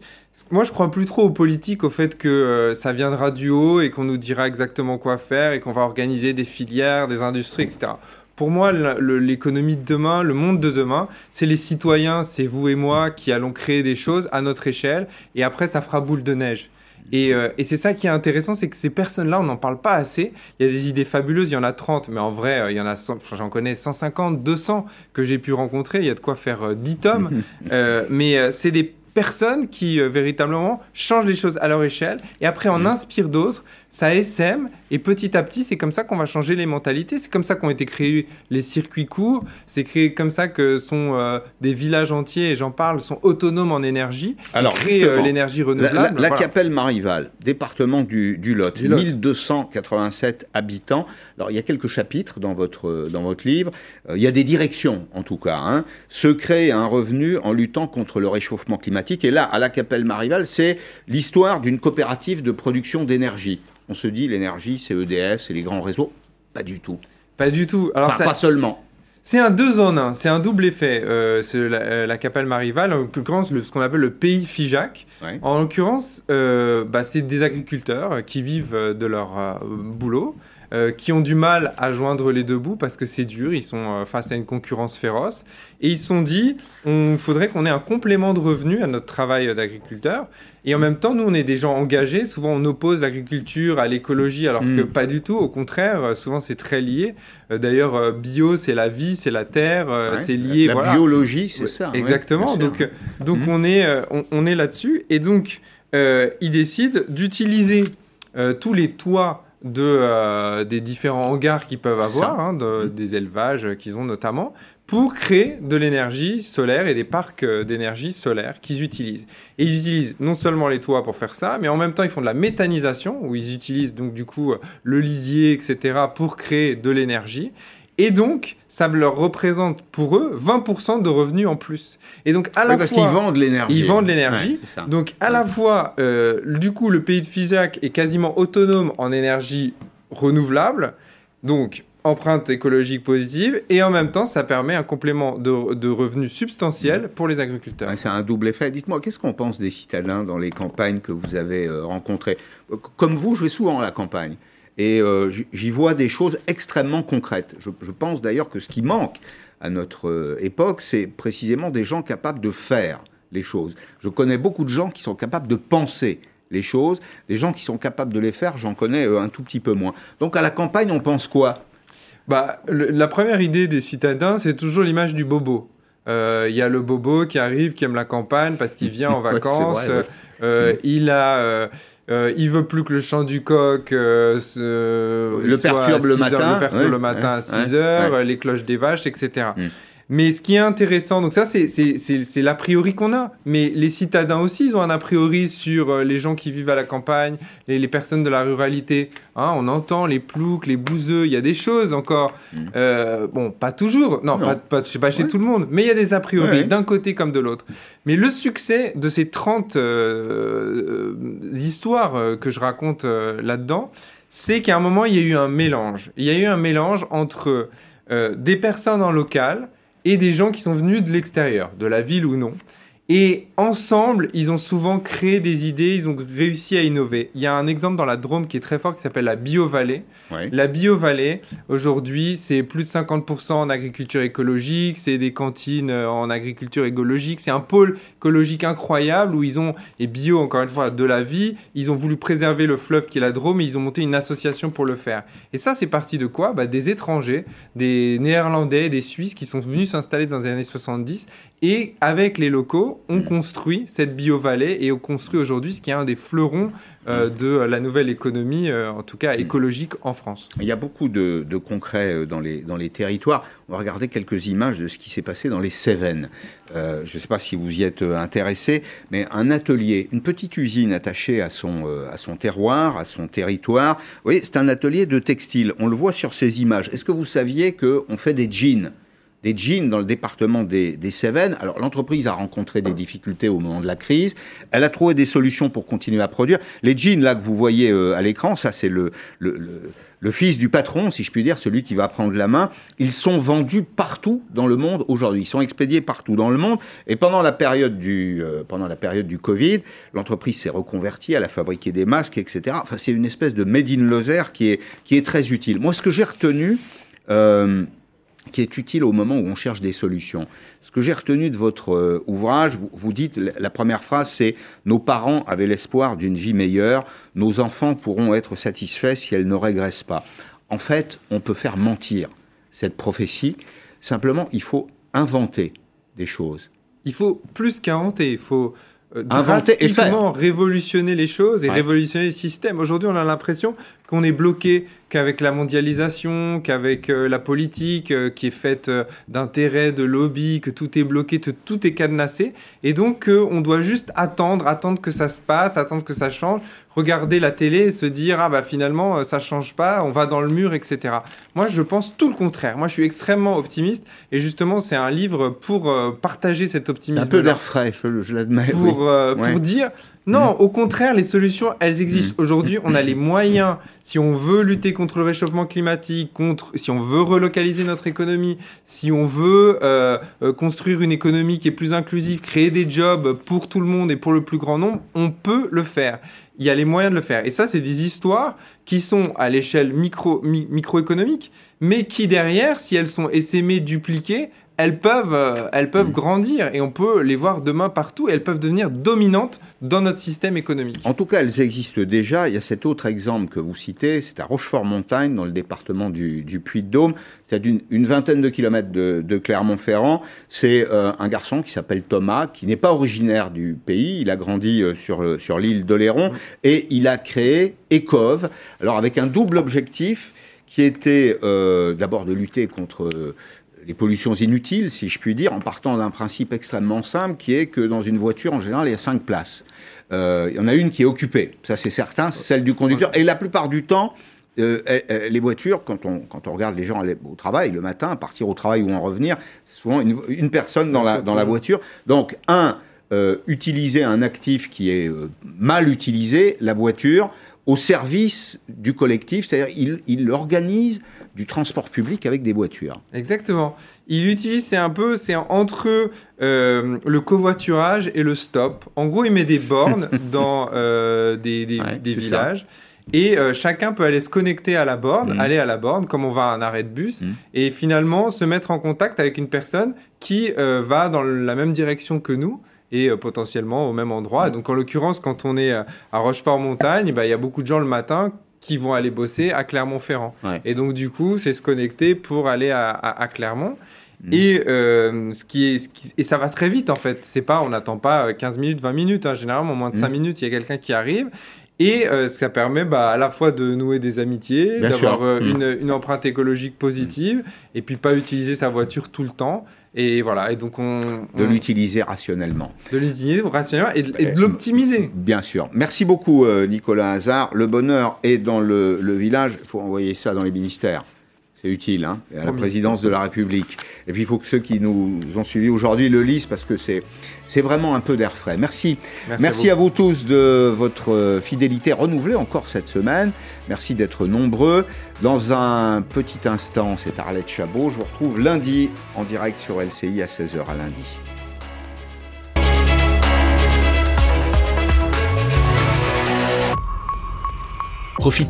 Moi, je crois plus trop aux politiques, au fait que euh, ça viendra du haut et qu'on nous dira exactement quoi faire et qu'on va organiser des filières, des industries, etc. Pour moi, l'économie de demain, le monde de demain, c'est les citoyens, c'est vous et moi qui allons créer des choses à notre échelle et après, ça fera boule de neige. Euh, et, c'est ça qui est intéressant, c'est que ces personnes-là, on n'en parle pas assez. Il y a des idées fabuleuses, il y en a 30, mais en vrai, euh, il y en a, j'en connais 150, 200 que j'ai pu rencontrer. Il y a de quoi faire 10 euh, tomes. mais c'est des personnes qui véritablement changent les choses à leur échelle et après en inspirent d'autres ça SM et petit à petit, c'est comme ça qu'on va changer les mentalités. C'est comme ça qu'ont été créés les circuits courts. C'est créé comme ça que sont euh, des villages entiers, et j'en parle, sont autonomes en énergie. Alors, créent euh, l'énergie renouvelable. La, Capelle Marival, département du, Lot, 1287 habitants. Alors, il y a quelques chapitres dans votre, dans votre livre. Euh, il y a des directions, en tout cas. Hein. Se créer un revenu en luttant contre le réchauffement climatique. Et là, à la Capelle Marival, c'est l'histoire d'une coopérative de production d'énergie on se dit l'énergie, c'est EDF, c'est les grands réseaux. Pas du tout. Pas du tout. Alors pas seulement. C'est un deux en un, c'est un double effet. Euh, la, euh, la, Capelle Marival, en l'occurrence, ce qu'on appelle le pays Figeac. En l'occurrence, euh, bah, c'est des agriculteurs qui vivent de leur boulot. Qui ont du mal à joindre les deux bouts parce que c'est dur, ils sont face à une concurrence féroce. Et ils se sont dit, il faudrait qu'on ait un complément de revenus à notre travail d'agriculteur. Et en même temps, nous, on est des gens engagés. Souvent, on oppose l'agriculture à l'écologie, alors que mm. pas du tout. Au contraire, euh, souvent, c'est très lié. Euh, d'ailleurs, euh, bio, c'est la vie, c'est la terre, c'est lié. La biologie, c'est ça. Exactement. donc, donc mm. on est, on, est là-dessus. Et donc, ils décident d'utiliser tous les toits de, des différents hangars qu'ils peuvent avoir, hein, mm. des élevages qu'ils ont notamment, pour créer de l'énergie solaire et des parcs euh, d'énergie solaire qu'ils utilisent. Et ils utilisent non seulement les toits pour faire ça, mais en même temps ils font de la méthanisation, où ils utilisent donc du coup euh, le lisier, etc., pour créer de l'énergie. Et donc, ça leur représente pour eux 20% de revenus en plus. Et donc, à la parce fois. qu'ils vendent l'énergie. Ils vendent l'énergie. donc, à la fois, euh, du coup, le pays de Figeac est quasiment autonome en énergie renouvelable. Donc, empreinte écologique positive et en même temps ça permet un complément de, revenus substantiel pour les agriculteurs. c'est un double effet. Dites-moi, qu'est-ce qu'on pense des citadins dans les campagnes que vous avez euh, rencontrées? Comme vous, je vais souvent à la campagne et euh, j'y vois des choses extrêmement concrètes. Je, pense d'ailleurs que ce qui manque à notre euh, époque, c'est précisément des gens capables de faire les choses. Je connais beaucoup de gens qui sont capables de penser les choses, des gens qui sont capables de les faire, j'en connais un tout petit peu moins. Donc à la campagne, on pense quoi? Bah, la première idée des citadins, c'est toujours l'image du bobo. Il euh, y a le bobo qui arrive, qui aime la campagne parce qu'il vient en vacances. Euh, il a, euh, il veut plus que le chant du coq le, perturbe le, matin, le perturbe le matin à 6 heures, les cloches des vaches, etc. Mais ce qui est intéressant, donc ça c'est l'a priori qu'on a, mais les citadins aussi, ils ont un a priori sur euh, les gens qui vivent à la campagne, les, les personnes de la ruralité. Hein, on entend les ploucs, les bouseux, il y a des choses encore. Mm. Euh, bon, pas toujours, non, Pas, pas, sais pas chez tout le monde, mais il y a des a priori d'un côté comme de l'autre. Mais le succès de ces 30 euh, histoires que je raconte là-dedans, c'est qu'à un moment, il y a eu un mélange. Il y a eu un mélange entre des personnes en local, et des gens qui sont venus de l'extérieur, de la ville ou non. Et ensemble, ils ont souvent créé des idées, ils ont réussi à innover. Il y a un exemple dans la Drôme qui est très fort qui s'appelle la Bio-Vallée. La Bio-Vallée, aujourd'hui, c'est plus de 50% en agriculture écologique, c'est des cantines euh, en agriculture écologique, c'est un pôle écologique incroyable où ils ont, et bio encore une fois, de la vie, ils ont voulu préserver le fleuve qui est la Drôme et ils ont monté une association pour le faire. Et ça, c'est parti de quoi? Bah, Des étrangers, des Néerlandais, des Suisses qui sont venus s'installer dans les années 70 et avec les locaux, on mm. construit cette bio-vallée et on construit aujourd'hui ce qui est un des fleurons euh, mm. de la nouvelle économie, euh, en tout cas mm. écologique en France. Il y a beaucoup de, concret euh, dans les, dans les territoires. On va regarder quelques images de ce qui s'est passé dans les Cévennes. je ne sais pas si vous y êtes intéressé, mais un atelier, une petite usine attachée à son, à son terroir, à son territoire. Oui, c'est un atelier de textile. On le voit sur ces images. Est-ce que vous saviez qu'on fait des jeans? Des jeans dans le département des, Cévennes. Alors l'entreprise a rencontré des difficultés au moment de la crise. Elle a trouvé des solutions pour continuer à produire. Les jeans là que vous voyez à l'écran, ça c'est le, le le fils du patron, si je puis dire, celui qui va prendre la main, ils sont vendus partout dans le monde aujourd'hui. Ils sont expédiés partout dans le monde. Et pendant la période du, euh, pendant la période du Covid, l'entreprise s'est reconvertie, elle a fabriqué des masques, etc. Enfin, c'est une espèce de made in Lozère qui est, qui est très utile. Moi, ce que j'ai retenu, euh, qui est utile au moment où on cherche des solutions. Ce que j'ai retenu de votre euh, ouvrage, vous, dites, la première phrase, c'est Nos parents avaient l'espoir d'une vie meilleure, nos enfants pourront être satisfaits si elles ne régressent pas. En fait, on peut faire mentir cette prophétie, simplement il faut inventer des choses. Il faut plus qu'inventer, il faut euh, drastiquement révolutionner les choses et révolutionner le système. Aujourd'hui, on a l'impression qu'on est bloqué qu'avec la mondialisation, qu'avec euh, la politique euh, qui est faite euh, d'intérêts, de lobby, que tout est bloqué, que tout est cadenassé. Et donc, on doit juste attendre, attendre que ça se passe, attendre que ça change, regarder la télé et se dire, ah bah finalement, ça change pas, on va dans le mur, etc. Moi, je pense tout le contraire. Moi, je suis extrêmement optimiste. Et justement, c'est un livre pour partager cet optimisme. Un peu d'air frais, je, l'admets. Pour, pour dire, non, mm. au contraire, les solutions, elles existent. Mm. Aujourd'hui, on a les moyens, si on veut lutter contre le réchauffement climatique, contre, si on veut relocaliser notre économie, si on veut euh, euh, construire une économie qui est plus inclusive, créer des jobs pour tout le monde et pour le plus grand nombre, on peut le faire. Il y a les moyens de le faire. Et ça, c'est des histoires qui sont à l'échelle micro, microéconomique, mais qui derrière, si elles sont essaimées, dupliquées, elles peuvent, euh, elles peuvent mm. grandir et on peut les voir demain partout et elles peuvent devenir dominantes dans notre système économique. En tout cas, elles existent déjà. Il y a cet autre exemple que vous citez, c'est à Rochefort-Montagne, dans le département du, Puy-de-Dôme. C'est à une, vingtaine de kilomètres de, Clermont-Ferrand. C'est euh, un garçon qui s'appelle Thomas, qui n'est pas originaire du pays. Il a grandi euh, sur, sur l'île d'Oléron et il a créé Ecove. Alors avec un double objectif qui était d'abord de lutter contre les pollutions inutiles, si je puis dire, en partant d'un principe extrêmement simple qui est que dans une voiture, en général, il y a cinq places. Euh, il y en a une qui est occupée, ça c'est certain, c'est celle du conducteur. Et la plupart du temps, euh, les voitures, quand on, quand on regarde les gens aller au travail le matin, partir au travail ou en revenir, c'est souvent une, personne dans la, dans la voiture. Donc, un, euh, utiliser un actif qui est mal utilisé, la voiture, au service du collectif, c'est-à-dire il, il organise du transport public avec des voitures. Exactement. Il utilise, c'est un peu, c'est entre euh, le covoiturage et le stop. En gros, il met des bornes dans euh, des, des, villages. Et euh, chacun peut aller se connecter à la borne, mm. aller à la borne, comme on va à un arrêt de bus, mm. et finalement se mettre en contact avec une personne qui va dans la même direction que nous et potentiellement au même endroit. donc en l'occurrence, quand on est à Rochefort-Montagne, bah, il y a beaucoup de gens le matin qui vont aller bosser à Clermont-Ferrand. Et donc, du coup, c'est se connecter pour aller à, Clermont. Mm. Et, euh, ce qui est, et ça va très vite en fait. C'est pas, on n'attend pas 15 minutes, 20 minutes. Hein. Généralement, en moins de 5 mm. minutes, il y a quelqu'un qui arrive. Et euh, ça permet bah, à la fois de nouer des amitiés, d'avoir euh, mm. une, une, empreinte écologique positive, et puis pas utiliser sa voiture tout le temps. Et voilà, et donc on... De l'utiliser rationnellement. De l'utiliser rationnellement et de, l'optimiser. Bien sûr. Merci beaucoup euh, Nicolas Hazard. Le bonheur est dans le, le village, il faut envoyer ça dans les ministères. C'est utile, hein, à la présidence de la République. Et puis il faut que ceux qui nous ont suivis aujourd'hui le lisent parce que c'est, c'est vraiment un peu d'air frais. Merci. Merci, à, vous. tous de votre fidélité renouvelée encore cette semaine. Merci d'être nombreux. Dans un petit instant, c'est Arlette Chabot. Je vous retrouve lundi en direct sur LCI à 16h à lundi. Profitez